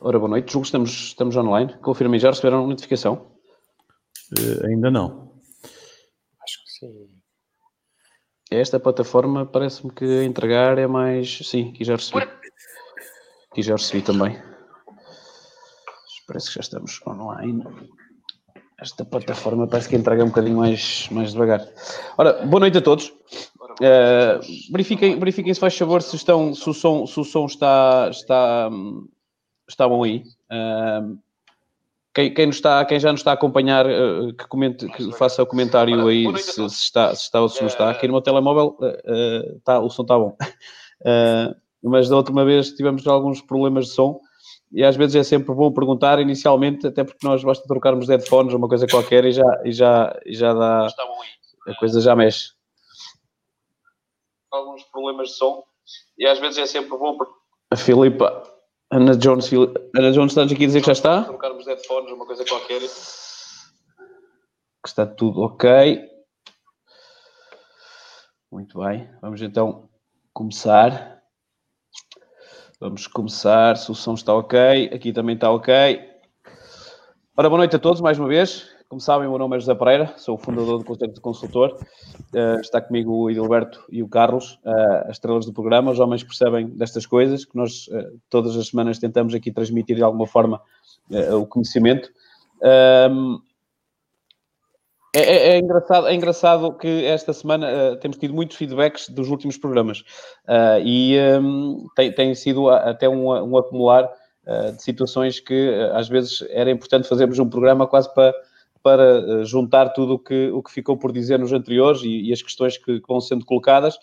Ora, boa noite. Julgo que estamos, estamos online. Confirmem, já receberam notificação? Uh, ainda não. Acho que sim. Esta plataforma parece-me que entregar é mais. Sim, aqui já recebi. Aqui já recebi também. Parece que já estamos online. Esta plataforma parece que entrega um bocadinho mais, mais devagar. Ora, boa noite a todos. Uh, verifiquem, verifiquem se faz favor se, estão, se, o som, se o som está, está, está bom aí. Uh, quem, quem, está, quem já nos está a acompanhar, uh, que, comente, que faça o comentário aí se, se, está, se está ou se não está. Aqui no meu telemóvel está, o som está bom. mas da última vez tivemos alguns problemas de som e às vezes é sempre bom perguntar inicialmente, até porque nós basta trocarmos headphones ou uma coisa qualquer e já, e já, e já dá. A coisa já mexe. Alguns problemas de som e às vezes é sempre bom. A Filipa, Ana Jones, Ana Jones, estás aqui a dizer que já está? Trocarmos headphones ou uma coisa qualquer. Que está tudo ok. Muito bem, vamos então começar. Vamos começar, se o som está ok, aqui também está ok. Ora, boa noite a todos, mais uma vez. Como sabem, o meu nome é José Pereira, sou o fundador do Conselho de Consultor. Uh, está comigo o Edilberto e o Carlos, uh, as estrelas do programa, os homens percebem destas coisas, que nós uh, todas as semanas tentamos aqui transmitir de alguma forma o conhecimento. Um, é, é, é, engraçado, é engraçado que esta semana uh, temos tido muitos feedbacks dos últimos programas uh, e um, tem, tem, sido até um, um acumular uh, de situações que às vezes era importante fazermos um programa quase para, para juntar tudo o que, o que ficou por dizer nos anteriores e, e as questões que, que, vão sendo colocadas.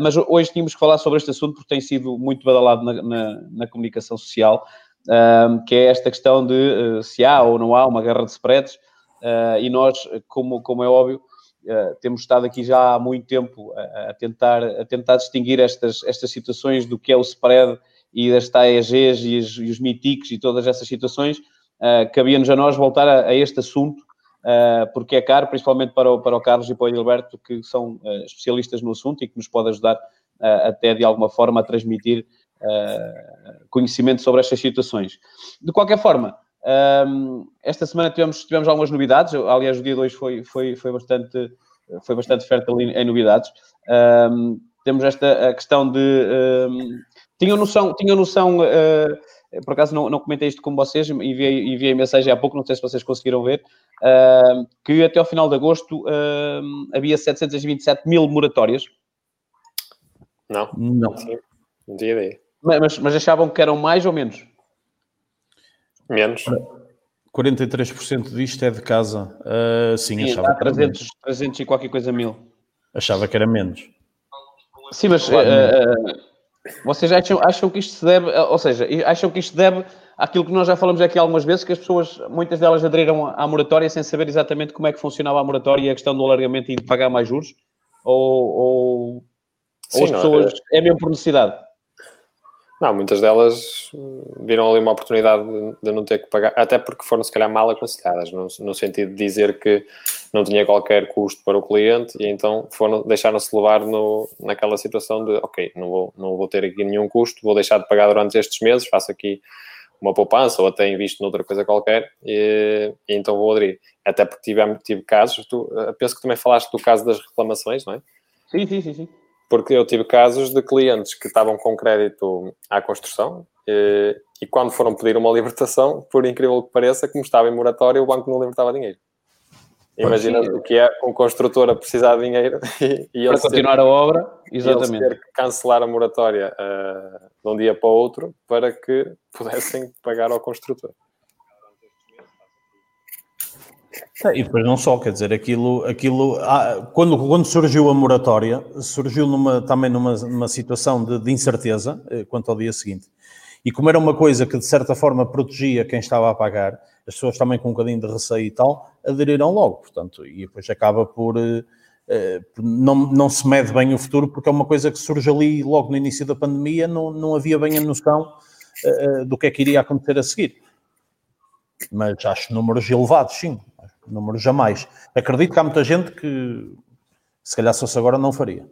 mas hoje tínhamos que falar sobre este assunto porque tem sido muito badalado na, na, na comunicação social, que é esta questão de se há ou não há uma guerra de spreads. Uh, e nós, como, como é óbvio, uh, temos estado aqui já há muito tempo a, a, tentar, a tentar distinguir estas, estas situações do que é o spread e das TAEGs e, os, e os e todas essas situações. Uh, Cabia-nos a nós voltar a, a este assunto, porque é caro, principalmente para o, para o Carlos e para o Gilberto, que são especialistas no assunto e que nos pode ajudar até de alguma forma a transmitir conhecimento sobre estas situações. De qualquer forma, um, esta semana tivemos, tivemos algumas novidades, aliás, o dia 2 foi, foi, foi, bastante, foi bastante fértil em, novidades. Um, temos esta a questão de. Um, tinham noção, tinham noção uh, por acaso não, não comentei isto com vocês, enviei, enviei mensagem há pouco, não sei se vocês conseguiram ver, uh, que até ao final de agosto uh, havia 727 mil moratórias. Não, não. Não tinha ideia. Mas, mas achavam que eram mais ou menos? Menos. 43% disto é de casa. Uh, sim, sim, achava que 300, era menos. 300 e qualquer coisa mil. Achava que era menos. Sim, mas uh, uh, vocês acham, acham que isto se deve, ou seja, acham que isto deve àquilo que nós já falamos aqui algumas vezes, que as pessoas, muitas delas aderiram à moratória sem saber exatamente como é que funcionava a moratória e a questão do alargamento e de pagar mais juros? Ou, ou, sim, ou as pessoas, é... é mesmo por necessidade? Não, muitas delas viram ali uma oportunidade de, não ter que pagar, até porque foram se calhar mal aconselhadas, no, no, sentido de dizer que não tinha qualquer custo para o cliente e então foram deixaram-se levar no, naquela situação de ok, não vou, não vou ter aqui nenhum custo, vou deixar de pagar durante estes meses, faço aqui uma poupança ou até invisto noutra coisa qualquer e, e então vou aderir. Até porque tive, tive casos, tu, penso que também falaste do caso das reclamações, não é? Sim, sim, sim, sim porque eu tive casos de clientes que estavam com crédito à construção e, e, quando foram pedir uma libertação, por incrível que pareça, como estava em moratória, o banco não libertava dinheiro. Imagina o que é um construtor a precisar de dinheiro e, e para continuar ter, a obra, exatamente. ter que cancelar a moratória uh, de um dia para o outro para que pudessem pagar ao construtor. E depois não só, quer dizer, aquilo, aquilo ah, quando, quando surgiu a moratória, surgiu numa, também numa, numa situação de, de, incerteza eh, quanto ao dia seguinte. E como era uma coisa que de certa forma protegia quem estava a pagar, as pessoas também com um bocadinho de receio e tal, aderiram logo, portanto, e depois acaba por. Eh, eh, não, não se mede bem o futuro porque é uma coisa que surge ali logo no início da pandemia, não, não havia bem a noção do que é que iria acontecer a seguir. Mas acho números elevados, sim Números jamais. Acredito que há muita gente que, se calhar, se fosse agora, não faria.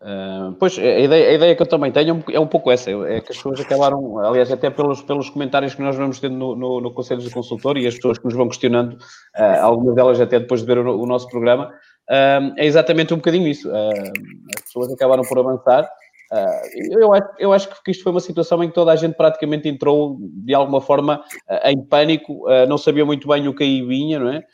Uh, pois, a ideia, a ideia, que eu também tenho é um pouco essa, é que as pessoas acabaram, aliás, até pelos, pelos comentários que nós vamos tendo no, no, no Conselho de Consultor e as pessoas que nos vão questionando, uh, algumas delas até depois de ver o, o nosso programa, uh, é exatamente um bocadinho isso. as pessoas acabaram por avançar Uh, eu, eu acho que isto foi uma situação em que toda a gente praticamente entrou de alguma forma uh, em pânico, uh, não sabia muito bem o que aí vinha, não é?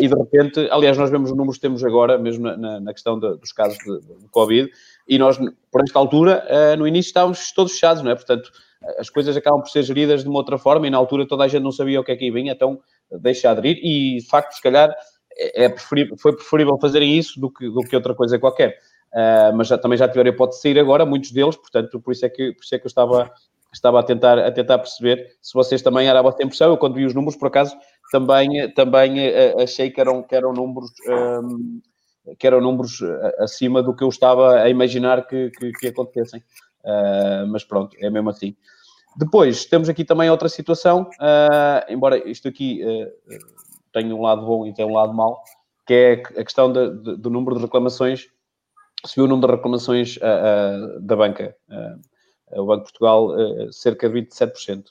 e de repente, aliás, nós vemos os números que temos agora, mesmo na, na questão de, dos casos de, de, Covid, e nós, por esta altura, no início estávamos todos fechados, não é? Portanto, as coisas acabam por ser geridas de uma outra forma e na altura toda a gente não sabia o que é que aí vinha, então deixa aderir e de facto, se calhar, é, é preferível, foi preferível fazerem isso do que, do que outra coisa qualquer. Uh, mas já, também já tiveram a sair agora, muitos deles, portanto, por isso é que, por isso é que eu estava, estava a, tentar, a tentar perceber se vocês também era a vossa impressão. Eu, quando vi os números, por acaso, também, também uh, achei que eram, que eram números. Um, que eram números acima do que eu estava a imaginar que, que, que acontecessem. Uh, mas pronto, é mesmo assim. Depois, temos aqui também outra situação, embora isto aqui tenha um lado bom e tenha um lado mau, que é a questão de, de, do número de reclamações subiu o número de reclamações uh, uh, da banca. Uh, o Banco de Portugal, cerca de 27%.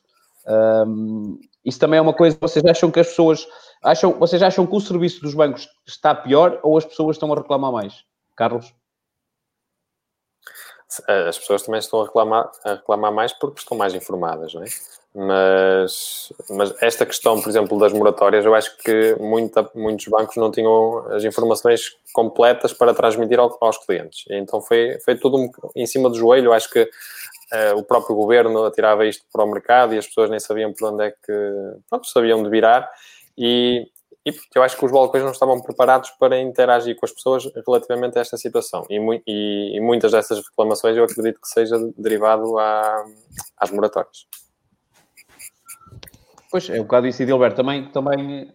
Um, isso também é uma coisa, vocês acham que as pessoas acham, vocês acham que o serviço dos bancos está pior ou as pessoas estão a reclamar mais? Carlos? As pessoas também estão a reclamar, a reclamar mais porque estão mais informadas, não é? Mas, mas esta questão, por exemplo, das moratórias, eu acho que muita, muitos bancos não tinham as informações completas para transmitir ao, aos clientes. Então foi, foi tudo em cima do joelho. Eu acho que uh, o próprio governo atirava isto para o mercado e as pessoas nem sabiam por onde é que pronto, sabiam de virar. E, e eu acho que os balcões não estavam preparados para interagir com as pessoas relativamente a esta situação. E, e, e muitas dessas reclamações eu acredito que seja derivado à, às moratórias. Pois, é um bocado isso, Edilberto. Também, também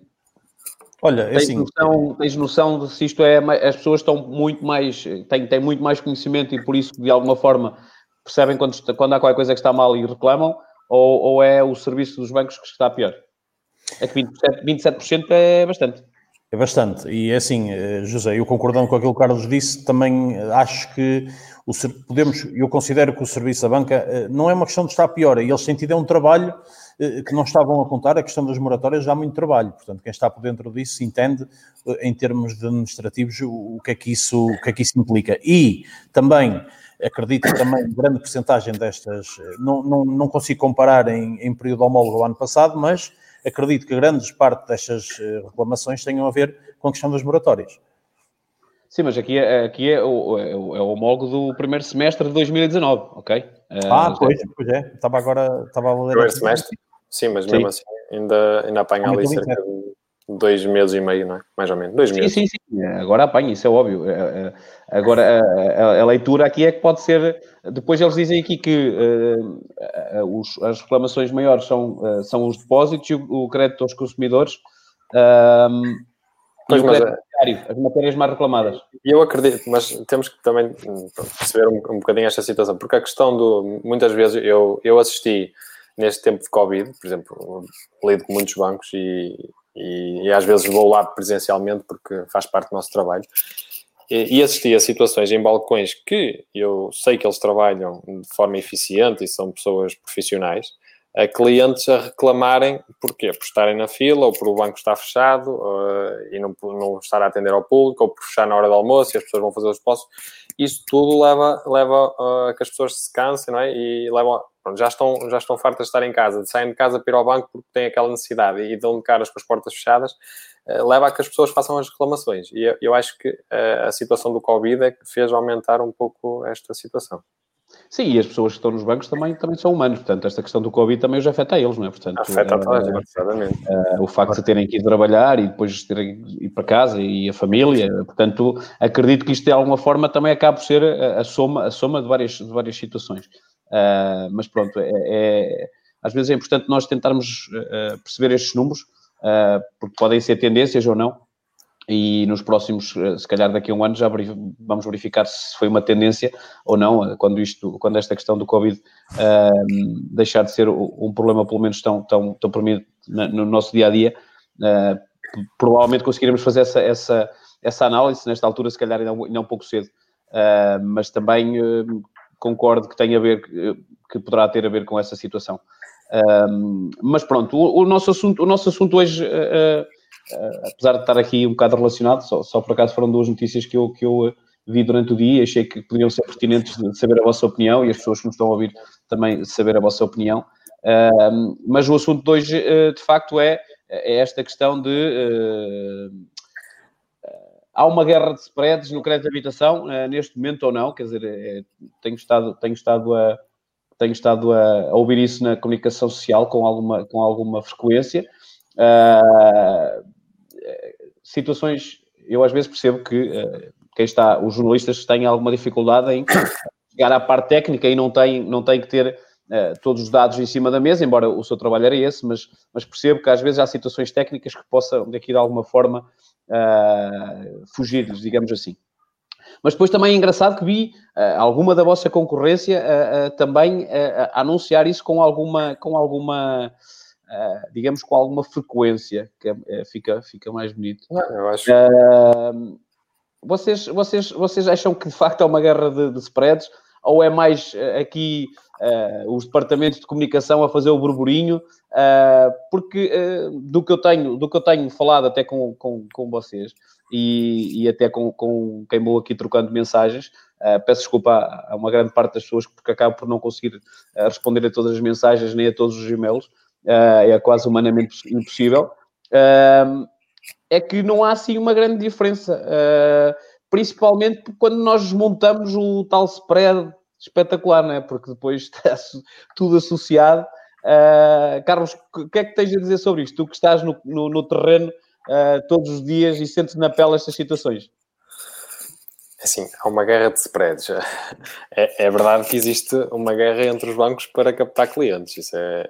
Olha, é tens, assim, noção, tens noção de se isto é. As pessoas estão muito mais. têm, têm muito mais conhecimento e por isso, de alguma forma, percebem quando, quando há qualquer coisa que está mal e reclamam, ou, ou é o serviço dos bancos que está pior? É que 27%, 27 é bastante. É bastante. E é assim, eh, José, eu concordando com aquilo que o Carlos disse, também acho que o, podemos, eu considero que o serviço da banca eh, não é uma questão de estar pior, e eles têm tido é um trabalho eh, que não estavam a contar, a questão das moratórias já há muito trabalho, portanto, quem está por dentro disso entende, em termos administrativos, o que é que isso, o que é que isso implica. E também, acredito que também grande porcentagem destas, não, não, não consigo comparar em, em período homólogo ao ano passado, mas acredito que grande parte destas reclamações tenham a ver com a questão das moratórias. Sim, mas aqui é, aqui é, o, é, o, é o homólogo do primeiro semestre de 2019, ok? Ah, uh, pois, pois é. Estava agora, estava a ler... Primeiro semestre? Sim, mas mesmo sim. assim ainda, ainda apanha ali cerca de dois meses e meio, não é? Mais ou menos, dois sim, meses. Sim, sim, sim. Agora apanha, isso é óbvio. É, é, agora, a, a, leitura aqui é que pode ser... Depois eles dizem aqui que uh, os, as reclamações maiores são, uh, são os depósitos e o, o crédito aos consumidores... Um, Pois, mas, é- as matérias mais reclamadas. Eu acredito, mas temos que também perceber um, um bocadinho esta situação, porque a questão do. Muitas vezes eu, eu assisti neste tempo de Covid, por exemplo, lido com muitos bancos e, e, e, às vezes vou lá presencialmente porque faz parte do nosso trabalho. E, e assisti a situações em balcões que eu sei que eles trabalham de forma eficiente e são pessoas profissionais, a clientes a reclamarem, porquê? Por estarem na fila, ou por o banco estar fechado, uh, e não, não estar a atender ao público, ou por fechar na hora do almoço e as pessoas vão fazer os depósitos. Isso tudo leva, leva uh, a que as pessoas se cansem, não é? E levam, pronto, já, estão, já estão fartas de estar em casa, saem de casa para ir ao banco porque têm aquela necessidade e dão de caras com as portas fechadas, uh, leva a que as pessoas façam as reclamações. E eu, eu acho que a situação do Covid é que fez aumentar um pouco esta situação. Sim, e as pessoas que estão nos bancos também, também são humanos, portanto, esta questão do Covid também os afeta a eles, não é? Portanto, afeta a toda a eh, exatamente. Uh, o facto de terem que ir trabalhar e depois terem que ir para casa e a família, portanto, acredito que isto de alguma forma também acaba por ser a, a soma, a soma de, várias, de várias situações. Uh, mas pronto, é, é, às vezes é importante nós tentarmos uh, perceber estes números, porque podem ser tendências ou não, e nos próximos, eh, se calhar daqui a um ano, já vamos verificar se foi uma tendência ou não, eh, quando, isto, quando esta questão do Covid uh, deixar de ser um problema, pelo menos tão, tão, tão premente no nosso dia a dia. Uh, provavelmente conseguiremos fazer essa, essa, essa análise nesta altura, se calhar ainda, ainda é um pouco cedo. Uh, mas também uh, concordo que tem a ver, que poderá ter a ver com essa situação. Uh, mas pronto, o, o, nosso assunto, o nosso assunto hoje, apesar de estar aqui um bocado relacionado, só, só, por acaso foram duas notícias que eu, que eu vi durante o dia, achei que podiam ser pertinentes de saber a vossa opinião e as pessoas que nos estão a ouvir também saber a vossa opinião. mas o assunto de hoje, de facto, é, é esta questão de há uma guerra de spreads no crédito de habitação, uh, neste momento ou não, quer dizer, é, tenho, estado, tenho estado, a, tenho estado a, a, ouvir isso na comunicação social com alguma, com alguma frequência. Uh, situações, eu às vezes percebo que uh, quem está, os jornalistas têm alguma dificuldade em chegar à parte técnica e não têm, não têm que ter Uh, todos os dados em cima da mesa, embora o seu trabalho era esse, mas, mas percebo que às vezes há situações técnicas que possam, daqui de alguma forma, uh, fugir-lhes, digamos assim. Mas depois também é engraçado que vi uh, alguma da vossa concorrência também anunciar isso com alguma, com alguma digamos, com alguma frequência, que é, é, fica, fica mais bonito. eu acho. vocês, vocês, vocês acham que de facto é uma guerra de, de spreads? Ou é mais aqui os departamentos de comunicação a fazer o burburinho Uh, porque uh, do, que eu tenho, do que eu tenho falado até com, com, com vocês e, e até com, com quem vou aqui trocando mensagens, uh, peço desculpa a, a, uma grande parte das pessoas porque acabo por não conseguir responder a todas as mensagens nem a todos os e-mails, é quase humanamente impossível. é que não há assim uma grande diferença, principalmente quando nós desmontamos o tal spread espetacular, não é? Porque depois está tudo associado Uh, Carlos, o que é que tens a dizer sobre isto? Tu que estás no, no, no terreno todos os dias e sentes na pele estas situações. Assim, há uma guerra de spreads. É, é, verdade que existe uma guerra entre os bancos para captar clientes. Isso é,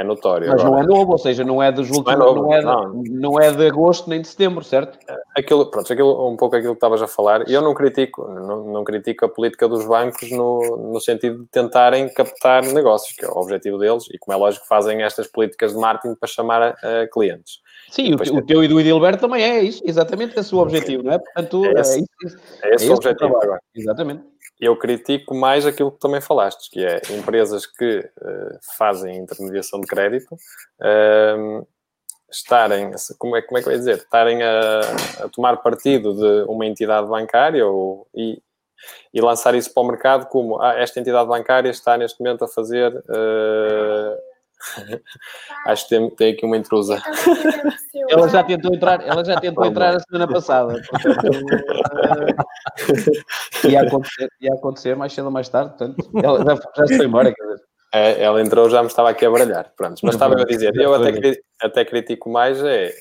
é notório. Mas agora. não é novo, ou seja, não é dos últimos, não, é não, é de, não. não é de agosto nem de setembro, certo? Aquilo, pronto, aquilo, um pouco aquilo que estavas a falar, e eu não critico, não, não critico a política dos bancos no, no sentido de tentarem captar negócios, que é o objetivo deles, e como é lógico, fazem estas políticas de marketing para chamar a, a clientes. Sim, o, o, teu e do Edilberto também é isso, exatamente esse o objetivo, não é? Portanto, é esse, é, isso, é esse, é o objetivo agora. Exatamente eu critico mais aquilo que também falaste, que é empresas que uh, fazem intermediação de crédito uh, estarem, como é, como é que ia dizer, estarem a, a tomar partido de uma entidade bancária ou, e, e lançar isso para o mercado como ah, esta entidade bancária está neste momento a fazer uh, Acho que tem, tem, aqui uma intrusa. Ela já tentou entrar, ela já tentou entrar a semana passada. Portanto, uh, ia, acontecer, ia acontecer mais cedo ou mais tarde, portanto, ela já, já se foi embora. Quer dizer. É, ela entrou, já me estava aqui a baralhar. Pronto, mas estava a dizer, eu até, até critico mais é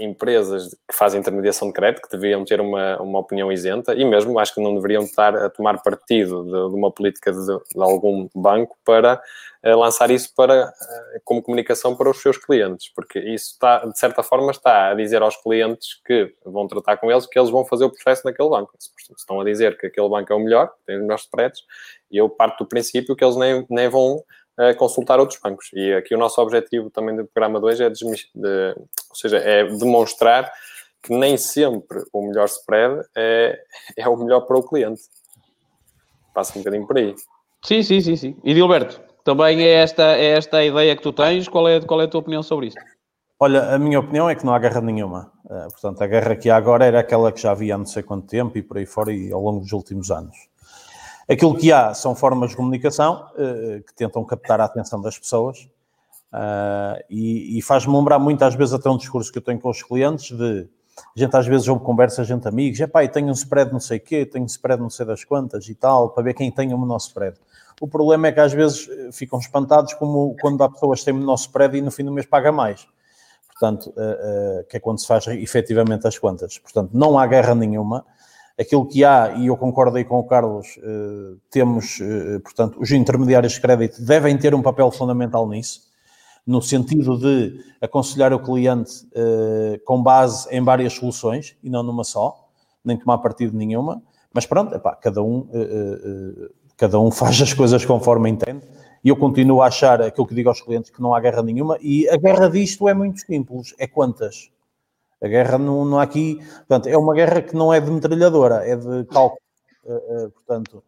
empresas que fazem intermediação de crédito, que deveriam ter uma, uma opinião isenta, e mesmo acho que não deveriam estar a tomar partido de, de uma política de, de, algum banco para uh, lançar isso para, uh, como comunicação para os seus clientes, porque isso está, de certa forma, está a dizer aos clientes que vão tratar com eles que eles vão fazer o processo naquele banco. Se estão a dizer que aquele banco é o melhor, tem os melhores spreads, e eu parto do princípio que eles nem, nem vão consultar outros bancos. E aqui o nosso objetivo também do programa 2 é, de, ou seja, é demonstrar que nem sempre o melhor spread é, é o melhor para o cliente. Passa um bocadinho por aí. Sim, sim, sim, sim. E Dilberto, também é esta, é esta a ideia que tu tens? Qual é, qual é a tua opinião sobre isso? Olha, a minha opinião é que não há guerra nenhuma. Uh, portanto, a guerra que há agora era aquela que já havia há não sei quanto tempo e por aí fora e ao longo dos últimos anos. Aquilo que há são formas de comunicação uh, que tentam captar a atenção das pessoas uh, e, e faz-me lembrar muitas vezes até um discurso que eu tenho com os clientes de a gente às vezes ouve conversa, gente amigos, é pá, tenho um spread não sei o quê, tenho um spread não sei das quantas e tal, para ver quem tem o menor spread. O problema é que às vezes eh, ficam espantados como quando há pessoas que têm menor spread e no fim do mês paga mais. Portanto, uh, que é quando se faz efetivamente as contas. Portanto, não há guerra nenhuma aquilo que há, e eu concordo aí com o Carlos, eh, temos, eh, portanto, os intermediários de crédito devem ter um papel fundamental nisso, no sentido de aconselhar o cliente eh, com base em várias soluções e não numa só, nem tomar partido nenhuma, mas pronto, epá, cada um cada um faz as coisas conforme entende. E eu continuo a achar aquilo que digo aos clientes que não há guerra nenhuma. E a guerra disto é muito simples: é quantas. A guerra não, não há aqui, portanto, é uma guerra que não é de metralhadora, é de cálculo, uh, uh, portanto,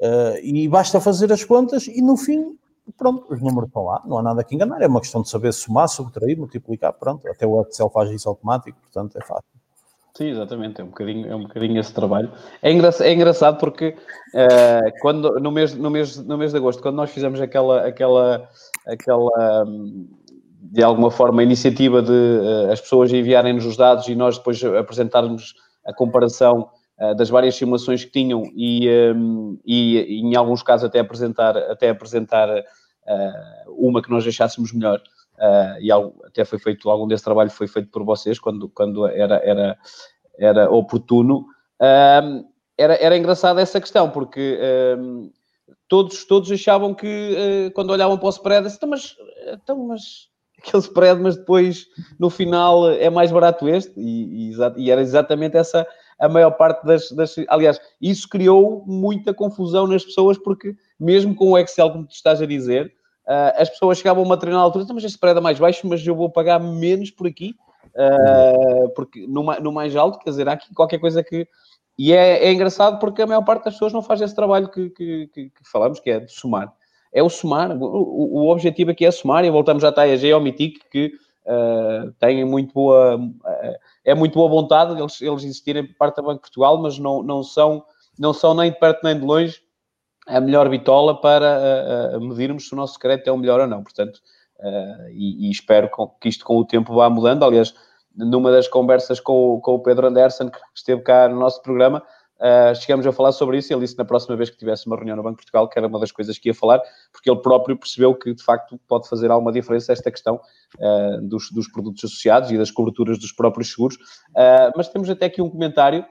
uh, e basta fazer as contas e no fim, pronto, os números estão lá, não há nada que enganar, é uma questão de saber somar, subtrair, multiplicar, pronto, até o Excel faz isso automático, portanto, é fácil. Sim, exatamente, é um bocadinho, é um bocadinho esse trabalho. É engraçado, é engraçado porque uh, quando, no, mês, no, mês, no mês de agosto, quando nós fizemos aquela, aquela, aquela de alguma forma, a iniciativa de uh, as pessoas enviarem-nos os dados e nós depois apresentarmos a comparação uh, das várias simulações que tinham e, um, e, e, em alguns casos até apresentar, até apresentar uma que nós achássemos melhor. E algo, até foi feito, algum desse trabalho foi feito por vocês quando, quando era, era, era oportuno. Uh, era, era engraçada essa questão, porque uh, todos, todos achavam que quando olhavam para o spread, então, mas, então, mas aquele spread, mas depois no final é mais barato este, e, e, e era exatamente essa a maior parte das, das, Aliás, isso criou muita confusão nas pessoas, porque mesmo com o Excel, como tu estás a dizer, Uh, as pessoas chegavam a uma determinada altura, então, mas este spread é mais baixo, mas eu vou pagar menos por aqui, uh, porque no, no, mais alto, quer dizer, há aqui qualquer coisa que. E é, é engraçado porque a maior parte das pessoas não faz esse trabalho que, que, que, que falamos, que é de somar. É o somar, o, o, objetivo aqui é somar, e voltamos já à TAEG e ao MITIC, que uh, têm muito boa. é muito boa vontade eles, eles existirem por parte da Banco de Portugal, mas não, não, são, não são nem de perto nem de longe a melhor bitola para uh, medirmos se o nosso crédito é o melhor ou não. Portanto, uh, e, e, espero que isto com o tempo vá mudando. Aliás, numa das conversas com com o Pedro Anderson, que esteve cá no nosso programa, uh, chegamos a falar sobre isso. Ele disse na próxima vez que tivesse uma reunião no Banco de Portugal, que era uma das coisas que ia falar, porque ele próprio percebeu que, de facto, pode fazer alguma diferença esta questão dos, dos, produtos associados e das coberturas dos próprios seguros. mas temos até aqui um comentário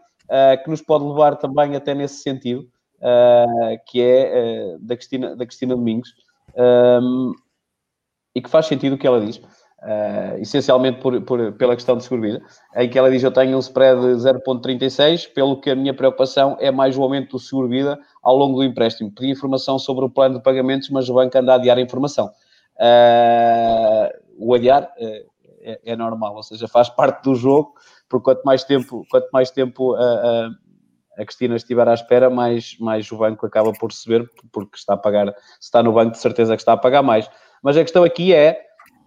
que nos pode levar também até nesse sentido uh, que é uh, da, Cristina, da Cristina Domingos, e que faz sentido o que ela diz, uh, essencialmente por, por, pela questão de seguro-vida, em que ela diz: Eu tenho um spread de 0,36, pelo que a minha preocupação é mais o aumento do seguro-vida ao longo do empréstimo. Pedi informação sobre o plano de pagamentos, mas o banco anda a adiar a informação. o adiar é, é, normal, ou seja, faz parte do jogo, porque quanto mais tempo, quanto mais tempo a Cristina estiver à espera, mais, mais o banco acaba por receber, porque está a pagar, se está no banco, de certeza que está a pagar mais. Mas a questão aqui é,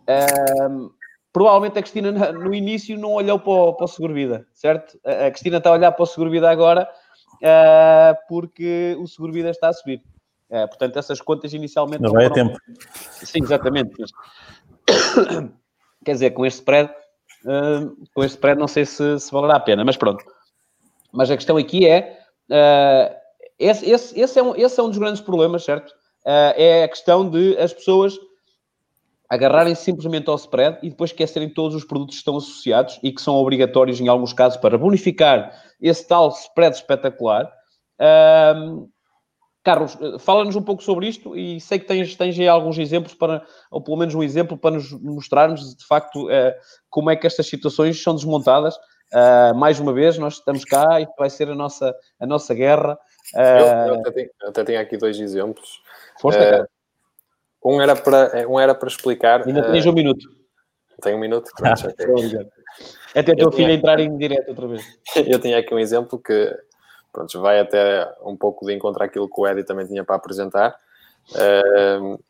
uh, provavelmente a Cristina no início não olhou para o, para o seguro-vida, certo? A Cristina está a olhar para o seguro-vida agora uh, porque o seguro-vida está a subir. Uh, portanto, essas contas inicialmente... Não vai a tempo. Sim, exatamente. Mas... Quer dizer, com este spread, com este spread não sei se, se valerá a pena, mas pronto. Mas a questão aqui é, uh, esse, esse, esse, é um, esse é um dos grandes problemas, certo? Uh, é a questão de as pessoas agarrarem simplesmente ao spread e depois esquecerem todos os produtos que estão associados e que são obrigatórios em alguns casos para bonificar esse tal spread espetacular. Uh, Carlos, fala-nos um pouco sobre isto e sei que tens, tens aí alguns exemplos para, ou pelo menos um exemplo para nos mostrarmos de facto uh, como é que estas situações são desmontadas Uh, mais uma vez, nós estamos cá e vai ser a nossa, a nossa guerra. Uh... Eu, eu, até tenho, até tenho, aqui dois exemplos. Força, uh, um, era para, um era para explicar. Ainda tens um minuto. Tenho um minuto? Pronto, ah, até a tua filha entrar em direto outra vez. Eu tinha aqui um exemplo que pronto, vai até um pouco de encontro àquilo que o Eddie também tinha para apresentar. Uh,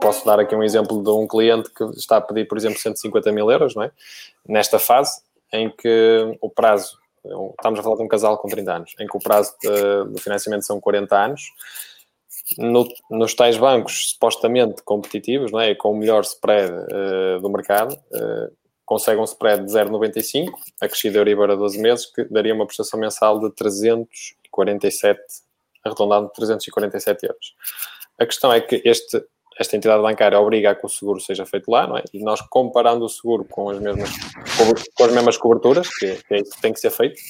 posso dar aqui um exemplo de um cliente que está a pedir, por exemplo, 150 mil euros, não é? Nesta fase, em que o prazo, estamos a falar de um casal com 30 anos, em que o prazo de, de financiamento são 40 anos, no, nos tais bancos supostamente competitivos, não é? com o melhor spread uh, do mercado, uh, consegue um spread de 0,95, acrescido a Euribor a 12 meses, que daria uma prestação mensal de 347, arredondado de 347 euros. A questão é que este esta entidade bancária obriga a que o seguro seja feito lá, não é? E nós comparando o seguro com as mesmas, com as mesmas coberturas, que, que é isso que tem que ser feito,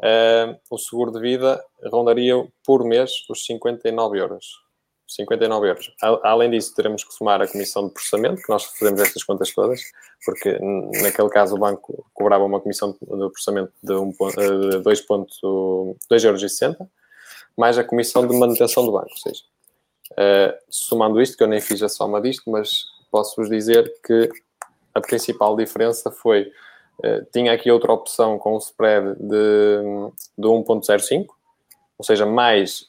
uh, o seguro de vida rondaria por mês os 59 euros. 59 euros. Além disso, teremos que somar a comissão de processamento, que nós fazemos estas contas todas, porque naquele caso o banco cobrava uma comissão de processamento de, um, de 2,60 euros, mais a comissão de manutenção do banco, ou seja, Uh, somando isto, que eu nem fiz a soma disto, mas posso-vos dizer que a principal diferença foi uh, tinha aqui outra opção com o spread de, de 1.05, ou seja, mais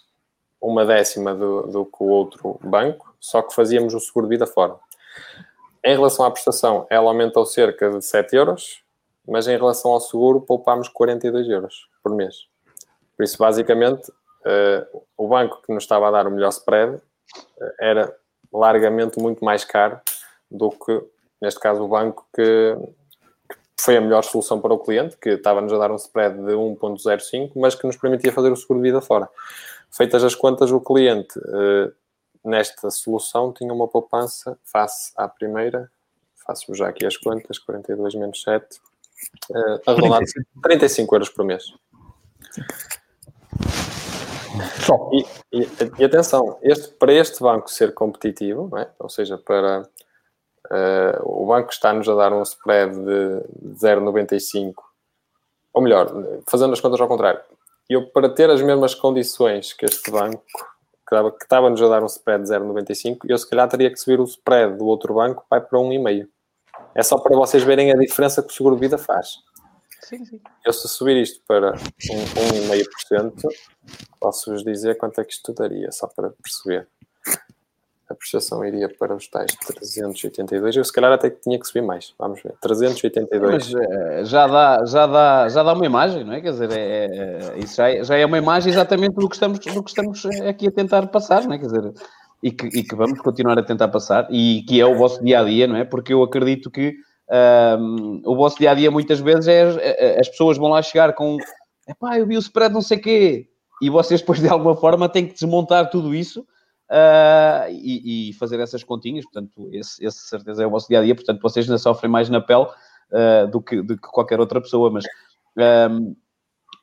uma décima do, do que o outro banco, só que fazíamos o seguro de vida fora. Em relação à prestação, ela aumentou cerca de 7 euros, mas em relação ao seguro, poupámos 42 euros por mês. Por isso, basicamente, uh, o banco que nos estava a dar o melhor spread uh, era largamente muito mais caro do que, neste caso, o banco que foi a melhor solução para o cliente, que estava-nos a dar um spread de 1.05, mas que nos permitia fazer o seguro de vida fora. Feitas as contas, o cliente uh, nesta solução tinha uma poupança face à primeira, faço já aqui as contas, 42 menos 7, uh, arredondado 35 euros por mês. Só. E, e, e, atenção, este, para este banco ser competitivo, é? ou seja, para uh, o banco está-nos a dar um spread de 0,95, ou melhor, fazendo as contas ao contrário, eu para ter as mesmas condições que este banco, que estava-nos a dar um spread de 0,95, eu se calhar teria que subir o spread do outro banco vai para 1,5. É só para vocês verem a diferença que o seguro de vida faz. Sim, sim. Eu se subir isto para 1,5%, posso-vos dizer quanto é que isto daria, só para perceber. A prestação iria para os tais 382. Eu se calhar até tinha que subir mais. Vamos ver. 382. Mas eh, já dá, já dá, já dá uma imagem, não é? Quer dizer, é, é, é isso já é, já é uma imagem exatamente do que, estamos, do que estamos aqui a tentar passar, não é? Quer dizer, e que, e que vamos continuar a tentar passar e que é o vosso dia a dia, não é? Porque eu acredito que um, o vosso dia a dia muitas vezes é, é, é as pessoas vão lá chegar com epá, eu vi o spread não sei quê, e vocês depois de alguma forma têm que desmontar tudo isso uh, e, e, fazer essas continhas, portanto, esse, esse certeza é o vosso dia a dia, portanto, vocês ainda sofrem mais na pele uh, do, que, do que qualquer outra pessoa, mas um,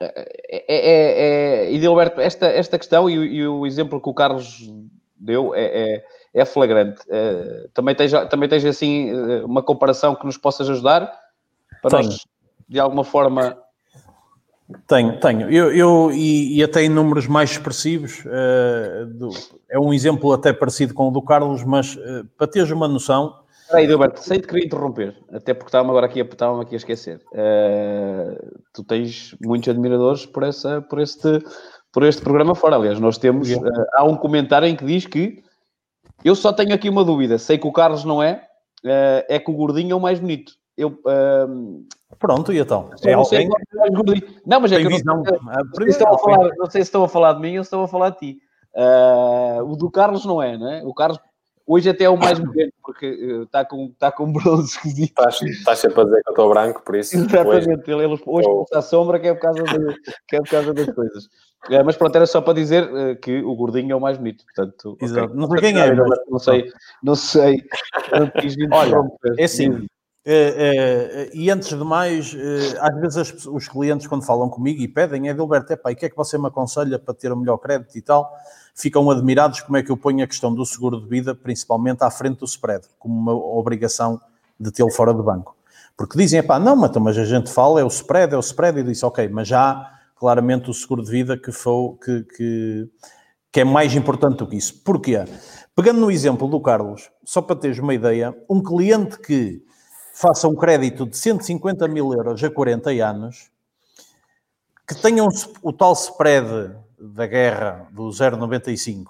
é, é, é, Edilberto, esta, esta questão e, e, o exemplo que o Carlos deu é, é é flagrante. Uh, também, tens, também tens assim uma comparação que nos possas ajudar para tenho. nós, de alguma forma. Tenho, tenho. Eu, eu e, e, até em números mais expressivos, uh, do, é um exemplo até parecido com o do Carlos, mas uh, para teres uma noção. Peraí, Gilberto, sei te querer interromper, até porque estava-me agora aqui a, estava aqui a esquecer. Uh, tu tens muitos admiradores por, essa, por, este, por este programa fora. Aliás, nós temos. há um comentário em que diz que eu só tenho aqui uma dúvida. Sei que o Carlos não é, é que o gordinho é o mais bonito. Eu, uh, Pronto, e então? É não, alguém... não, mas é que visão. Não, sei, se estão a falar, não sei se estão a falar de mim ou se estão a falar de ti. Uh, o do Carlos não é, não é? O Carlos hoje até é o mais bonito porque está com, está com bronze Estás, estás sempre a dizer que eu estou branco, por isso. Exatamente, hoje, ele, hoje estou... a sombra que é por causa, de, que é por causa das coisas. É, mas pronto, era só para dizer uh, que o gordinho é o mais bonito, portanto... Exato. Okay. Não sei quem é, mas... Não sei, não sei. Olha, é assim... Uh, uh, e antes de mais, às vezes as, os clientes, quando falam comigo e pedem, é Dilberto, epá, e o que é que você me aconselha para ter o melhor crédito e tal? Ficam admirados como é que eu ponho a questão do seguro de vida, principalmente à frente do spread, como uma obrigação de tê-lo fora do banco. Porque dizem, epá, não, mas, então, mas a gente fala, é o spread, é o spread, e disse, ok, mas já claramente o seguro de vida que, foi, que, que, que é mais importante do que isso. Porquê? Pegando no exemplo do Carlos, só para teres uma ideia, um cliente que faça um crédito de 150 mil euros a 40 anos, que tenha um, o tal spread da guerra do 0,95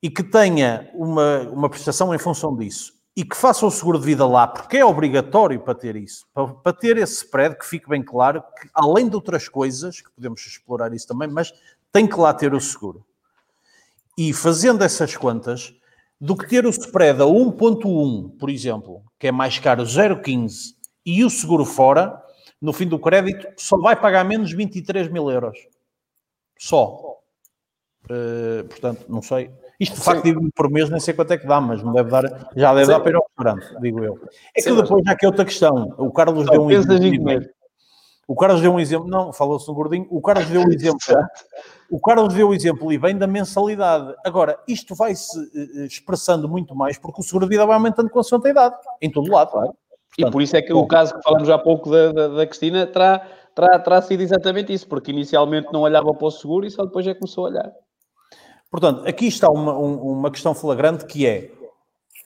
e que tenha uma, uma prestação em função disso e que faça o seguro de vida lá, porque é obrigatório para ter isso, para, para, ter esse spread, que fique bem claro que, além de outras coisas, que podemos explorar isso também, mas tem que lá ter o seguro. E fazendo essas contas, do que ter o spread a 1.1, por exemplo, que é mais caro 0,15, e o seguro fora, no fim do crédito, só vai pagar menos 23 mil euros. Só. Uh, portanto, não sei. Isto de facto digo por mês, nem sei quanto é que dá, mas não deve dar, já deve Sim. dar para ir ao restaurante, digo eu. É que Sim, depois já que é outra questão. O Carlos deu um exemplo. O Carlos deu um exemplo, não, falou-se no gordinho. O Carlos deu um exemplo. o Carlos deu o um exemplo e vem da mensalidade. Agora, isto vai-se uh, expressando muito mais porque o seguro de vida vai aumentando com a sua idade, em todo lado. Claro. Portanto, e por isso é que bom. o caso que falamos há pouco da, da, da Cristina terá, terá, terá sido exatamente isso, porque inicialmente não olhava para o seguro e só depois é que começou a olhar. Portanto, aqui está uma, uma questão flagrante que é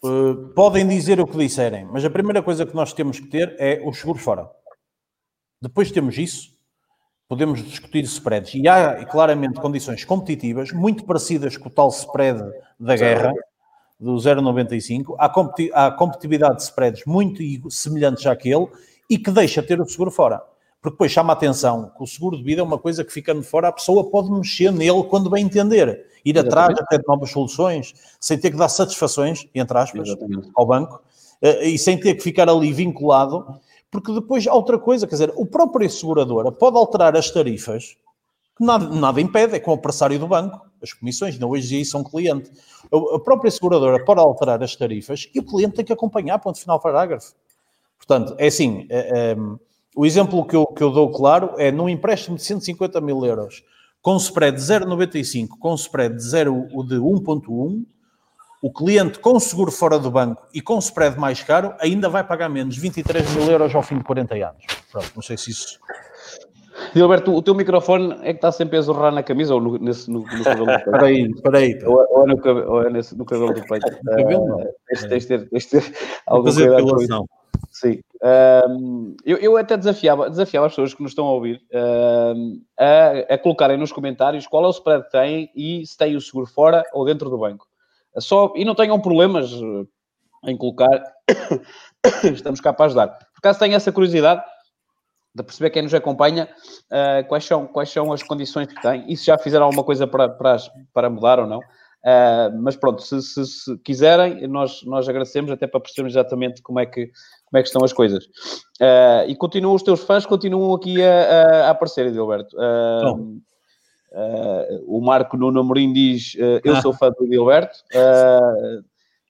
Uh, podem dizer o que disserem, mas a primeira coisa que nós temos que ter é os seguros fora. Depois temos isso, podemos discutir spreads. E há claramente condições competitivas, muito parecidas com o tal spread da guerra, do 0,95. Há, competi há competitividade de spreads muito semelhantes àquele e que deixa ter o seguro fora. Porque depois chama a atenção que o seguro de vida é uma coisa que ficando fora, a pessoa pode mexer nele quando bem entender. Ir atrás até de novas soluções, sem ter que dar satisfações, entre aspas, Exatamente. ao banco, eh, e sem ter que ficar ali vinculado, porque depois há outra coisa, quer dizer, o próprio seguradora pode alterar as tarifas, que nada, nada impede, é com o pressário do banco, as comissões, não hoje aí são cliente. A própria seguradora pode alterar as tarifas e o cliente tem que acompanhar, ponto final parágrafo. Portanto, é assim, é, é, o exemplo que eu, que eu dou claro é num empréstimo de 150 mil euros, com spread de 0,95, com spread de, 0, de 1,1, o cliente com seguro fora do banco e com spread mais caro ainda vai pagar menos 23 mil euros ao fim de 40 anos. Pronto, não sei se isso. Gilberto, o teu microfone é que está sempre a zorrar na camisa ou no, nesse, no, no cabelo do peito? Espera aí, espera aí. Ou, ou, no, ou é nesse, no cabelo do peito? Cabelo não. Uh, tens, de ter, alguma coisa. Sim. Um, eu, eu, até desafiava, desafiava as pessoas que nos estão a ouvir um, a, a, colocarem nos comentários qual é o spread que têm e se têm o seguro fora ou dentro do banco. Só, e não tenham problemas em colocar. Estamos cá para ajudar. Por caso tenha essa curiosidade de perceber quem nos acompanha uh, quais, são, quais são as condições que têm e se já fizeram alguma coisa para, para, para mudar ou não. Uh, mas pronto, se, se, se, quiserem, nós, nós agradecemos até para percebermos exatamente como é que, como é que estão as coisas. Uh, e continuam, os teus fãs continuam aqui a, a aparecer, Edilberto. Uh, o Marco Nuno Amorim diz: Eu ah. sou fã do Edilberto.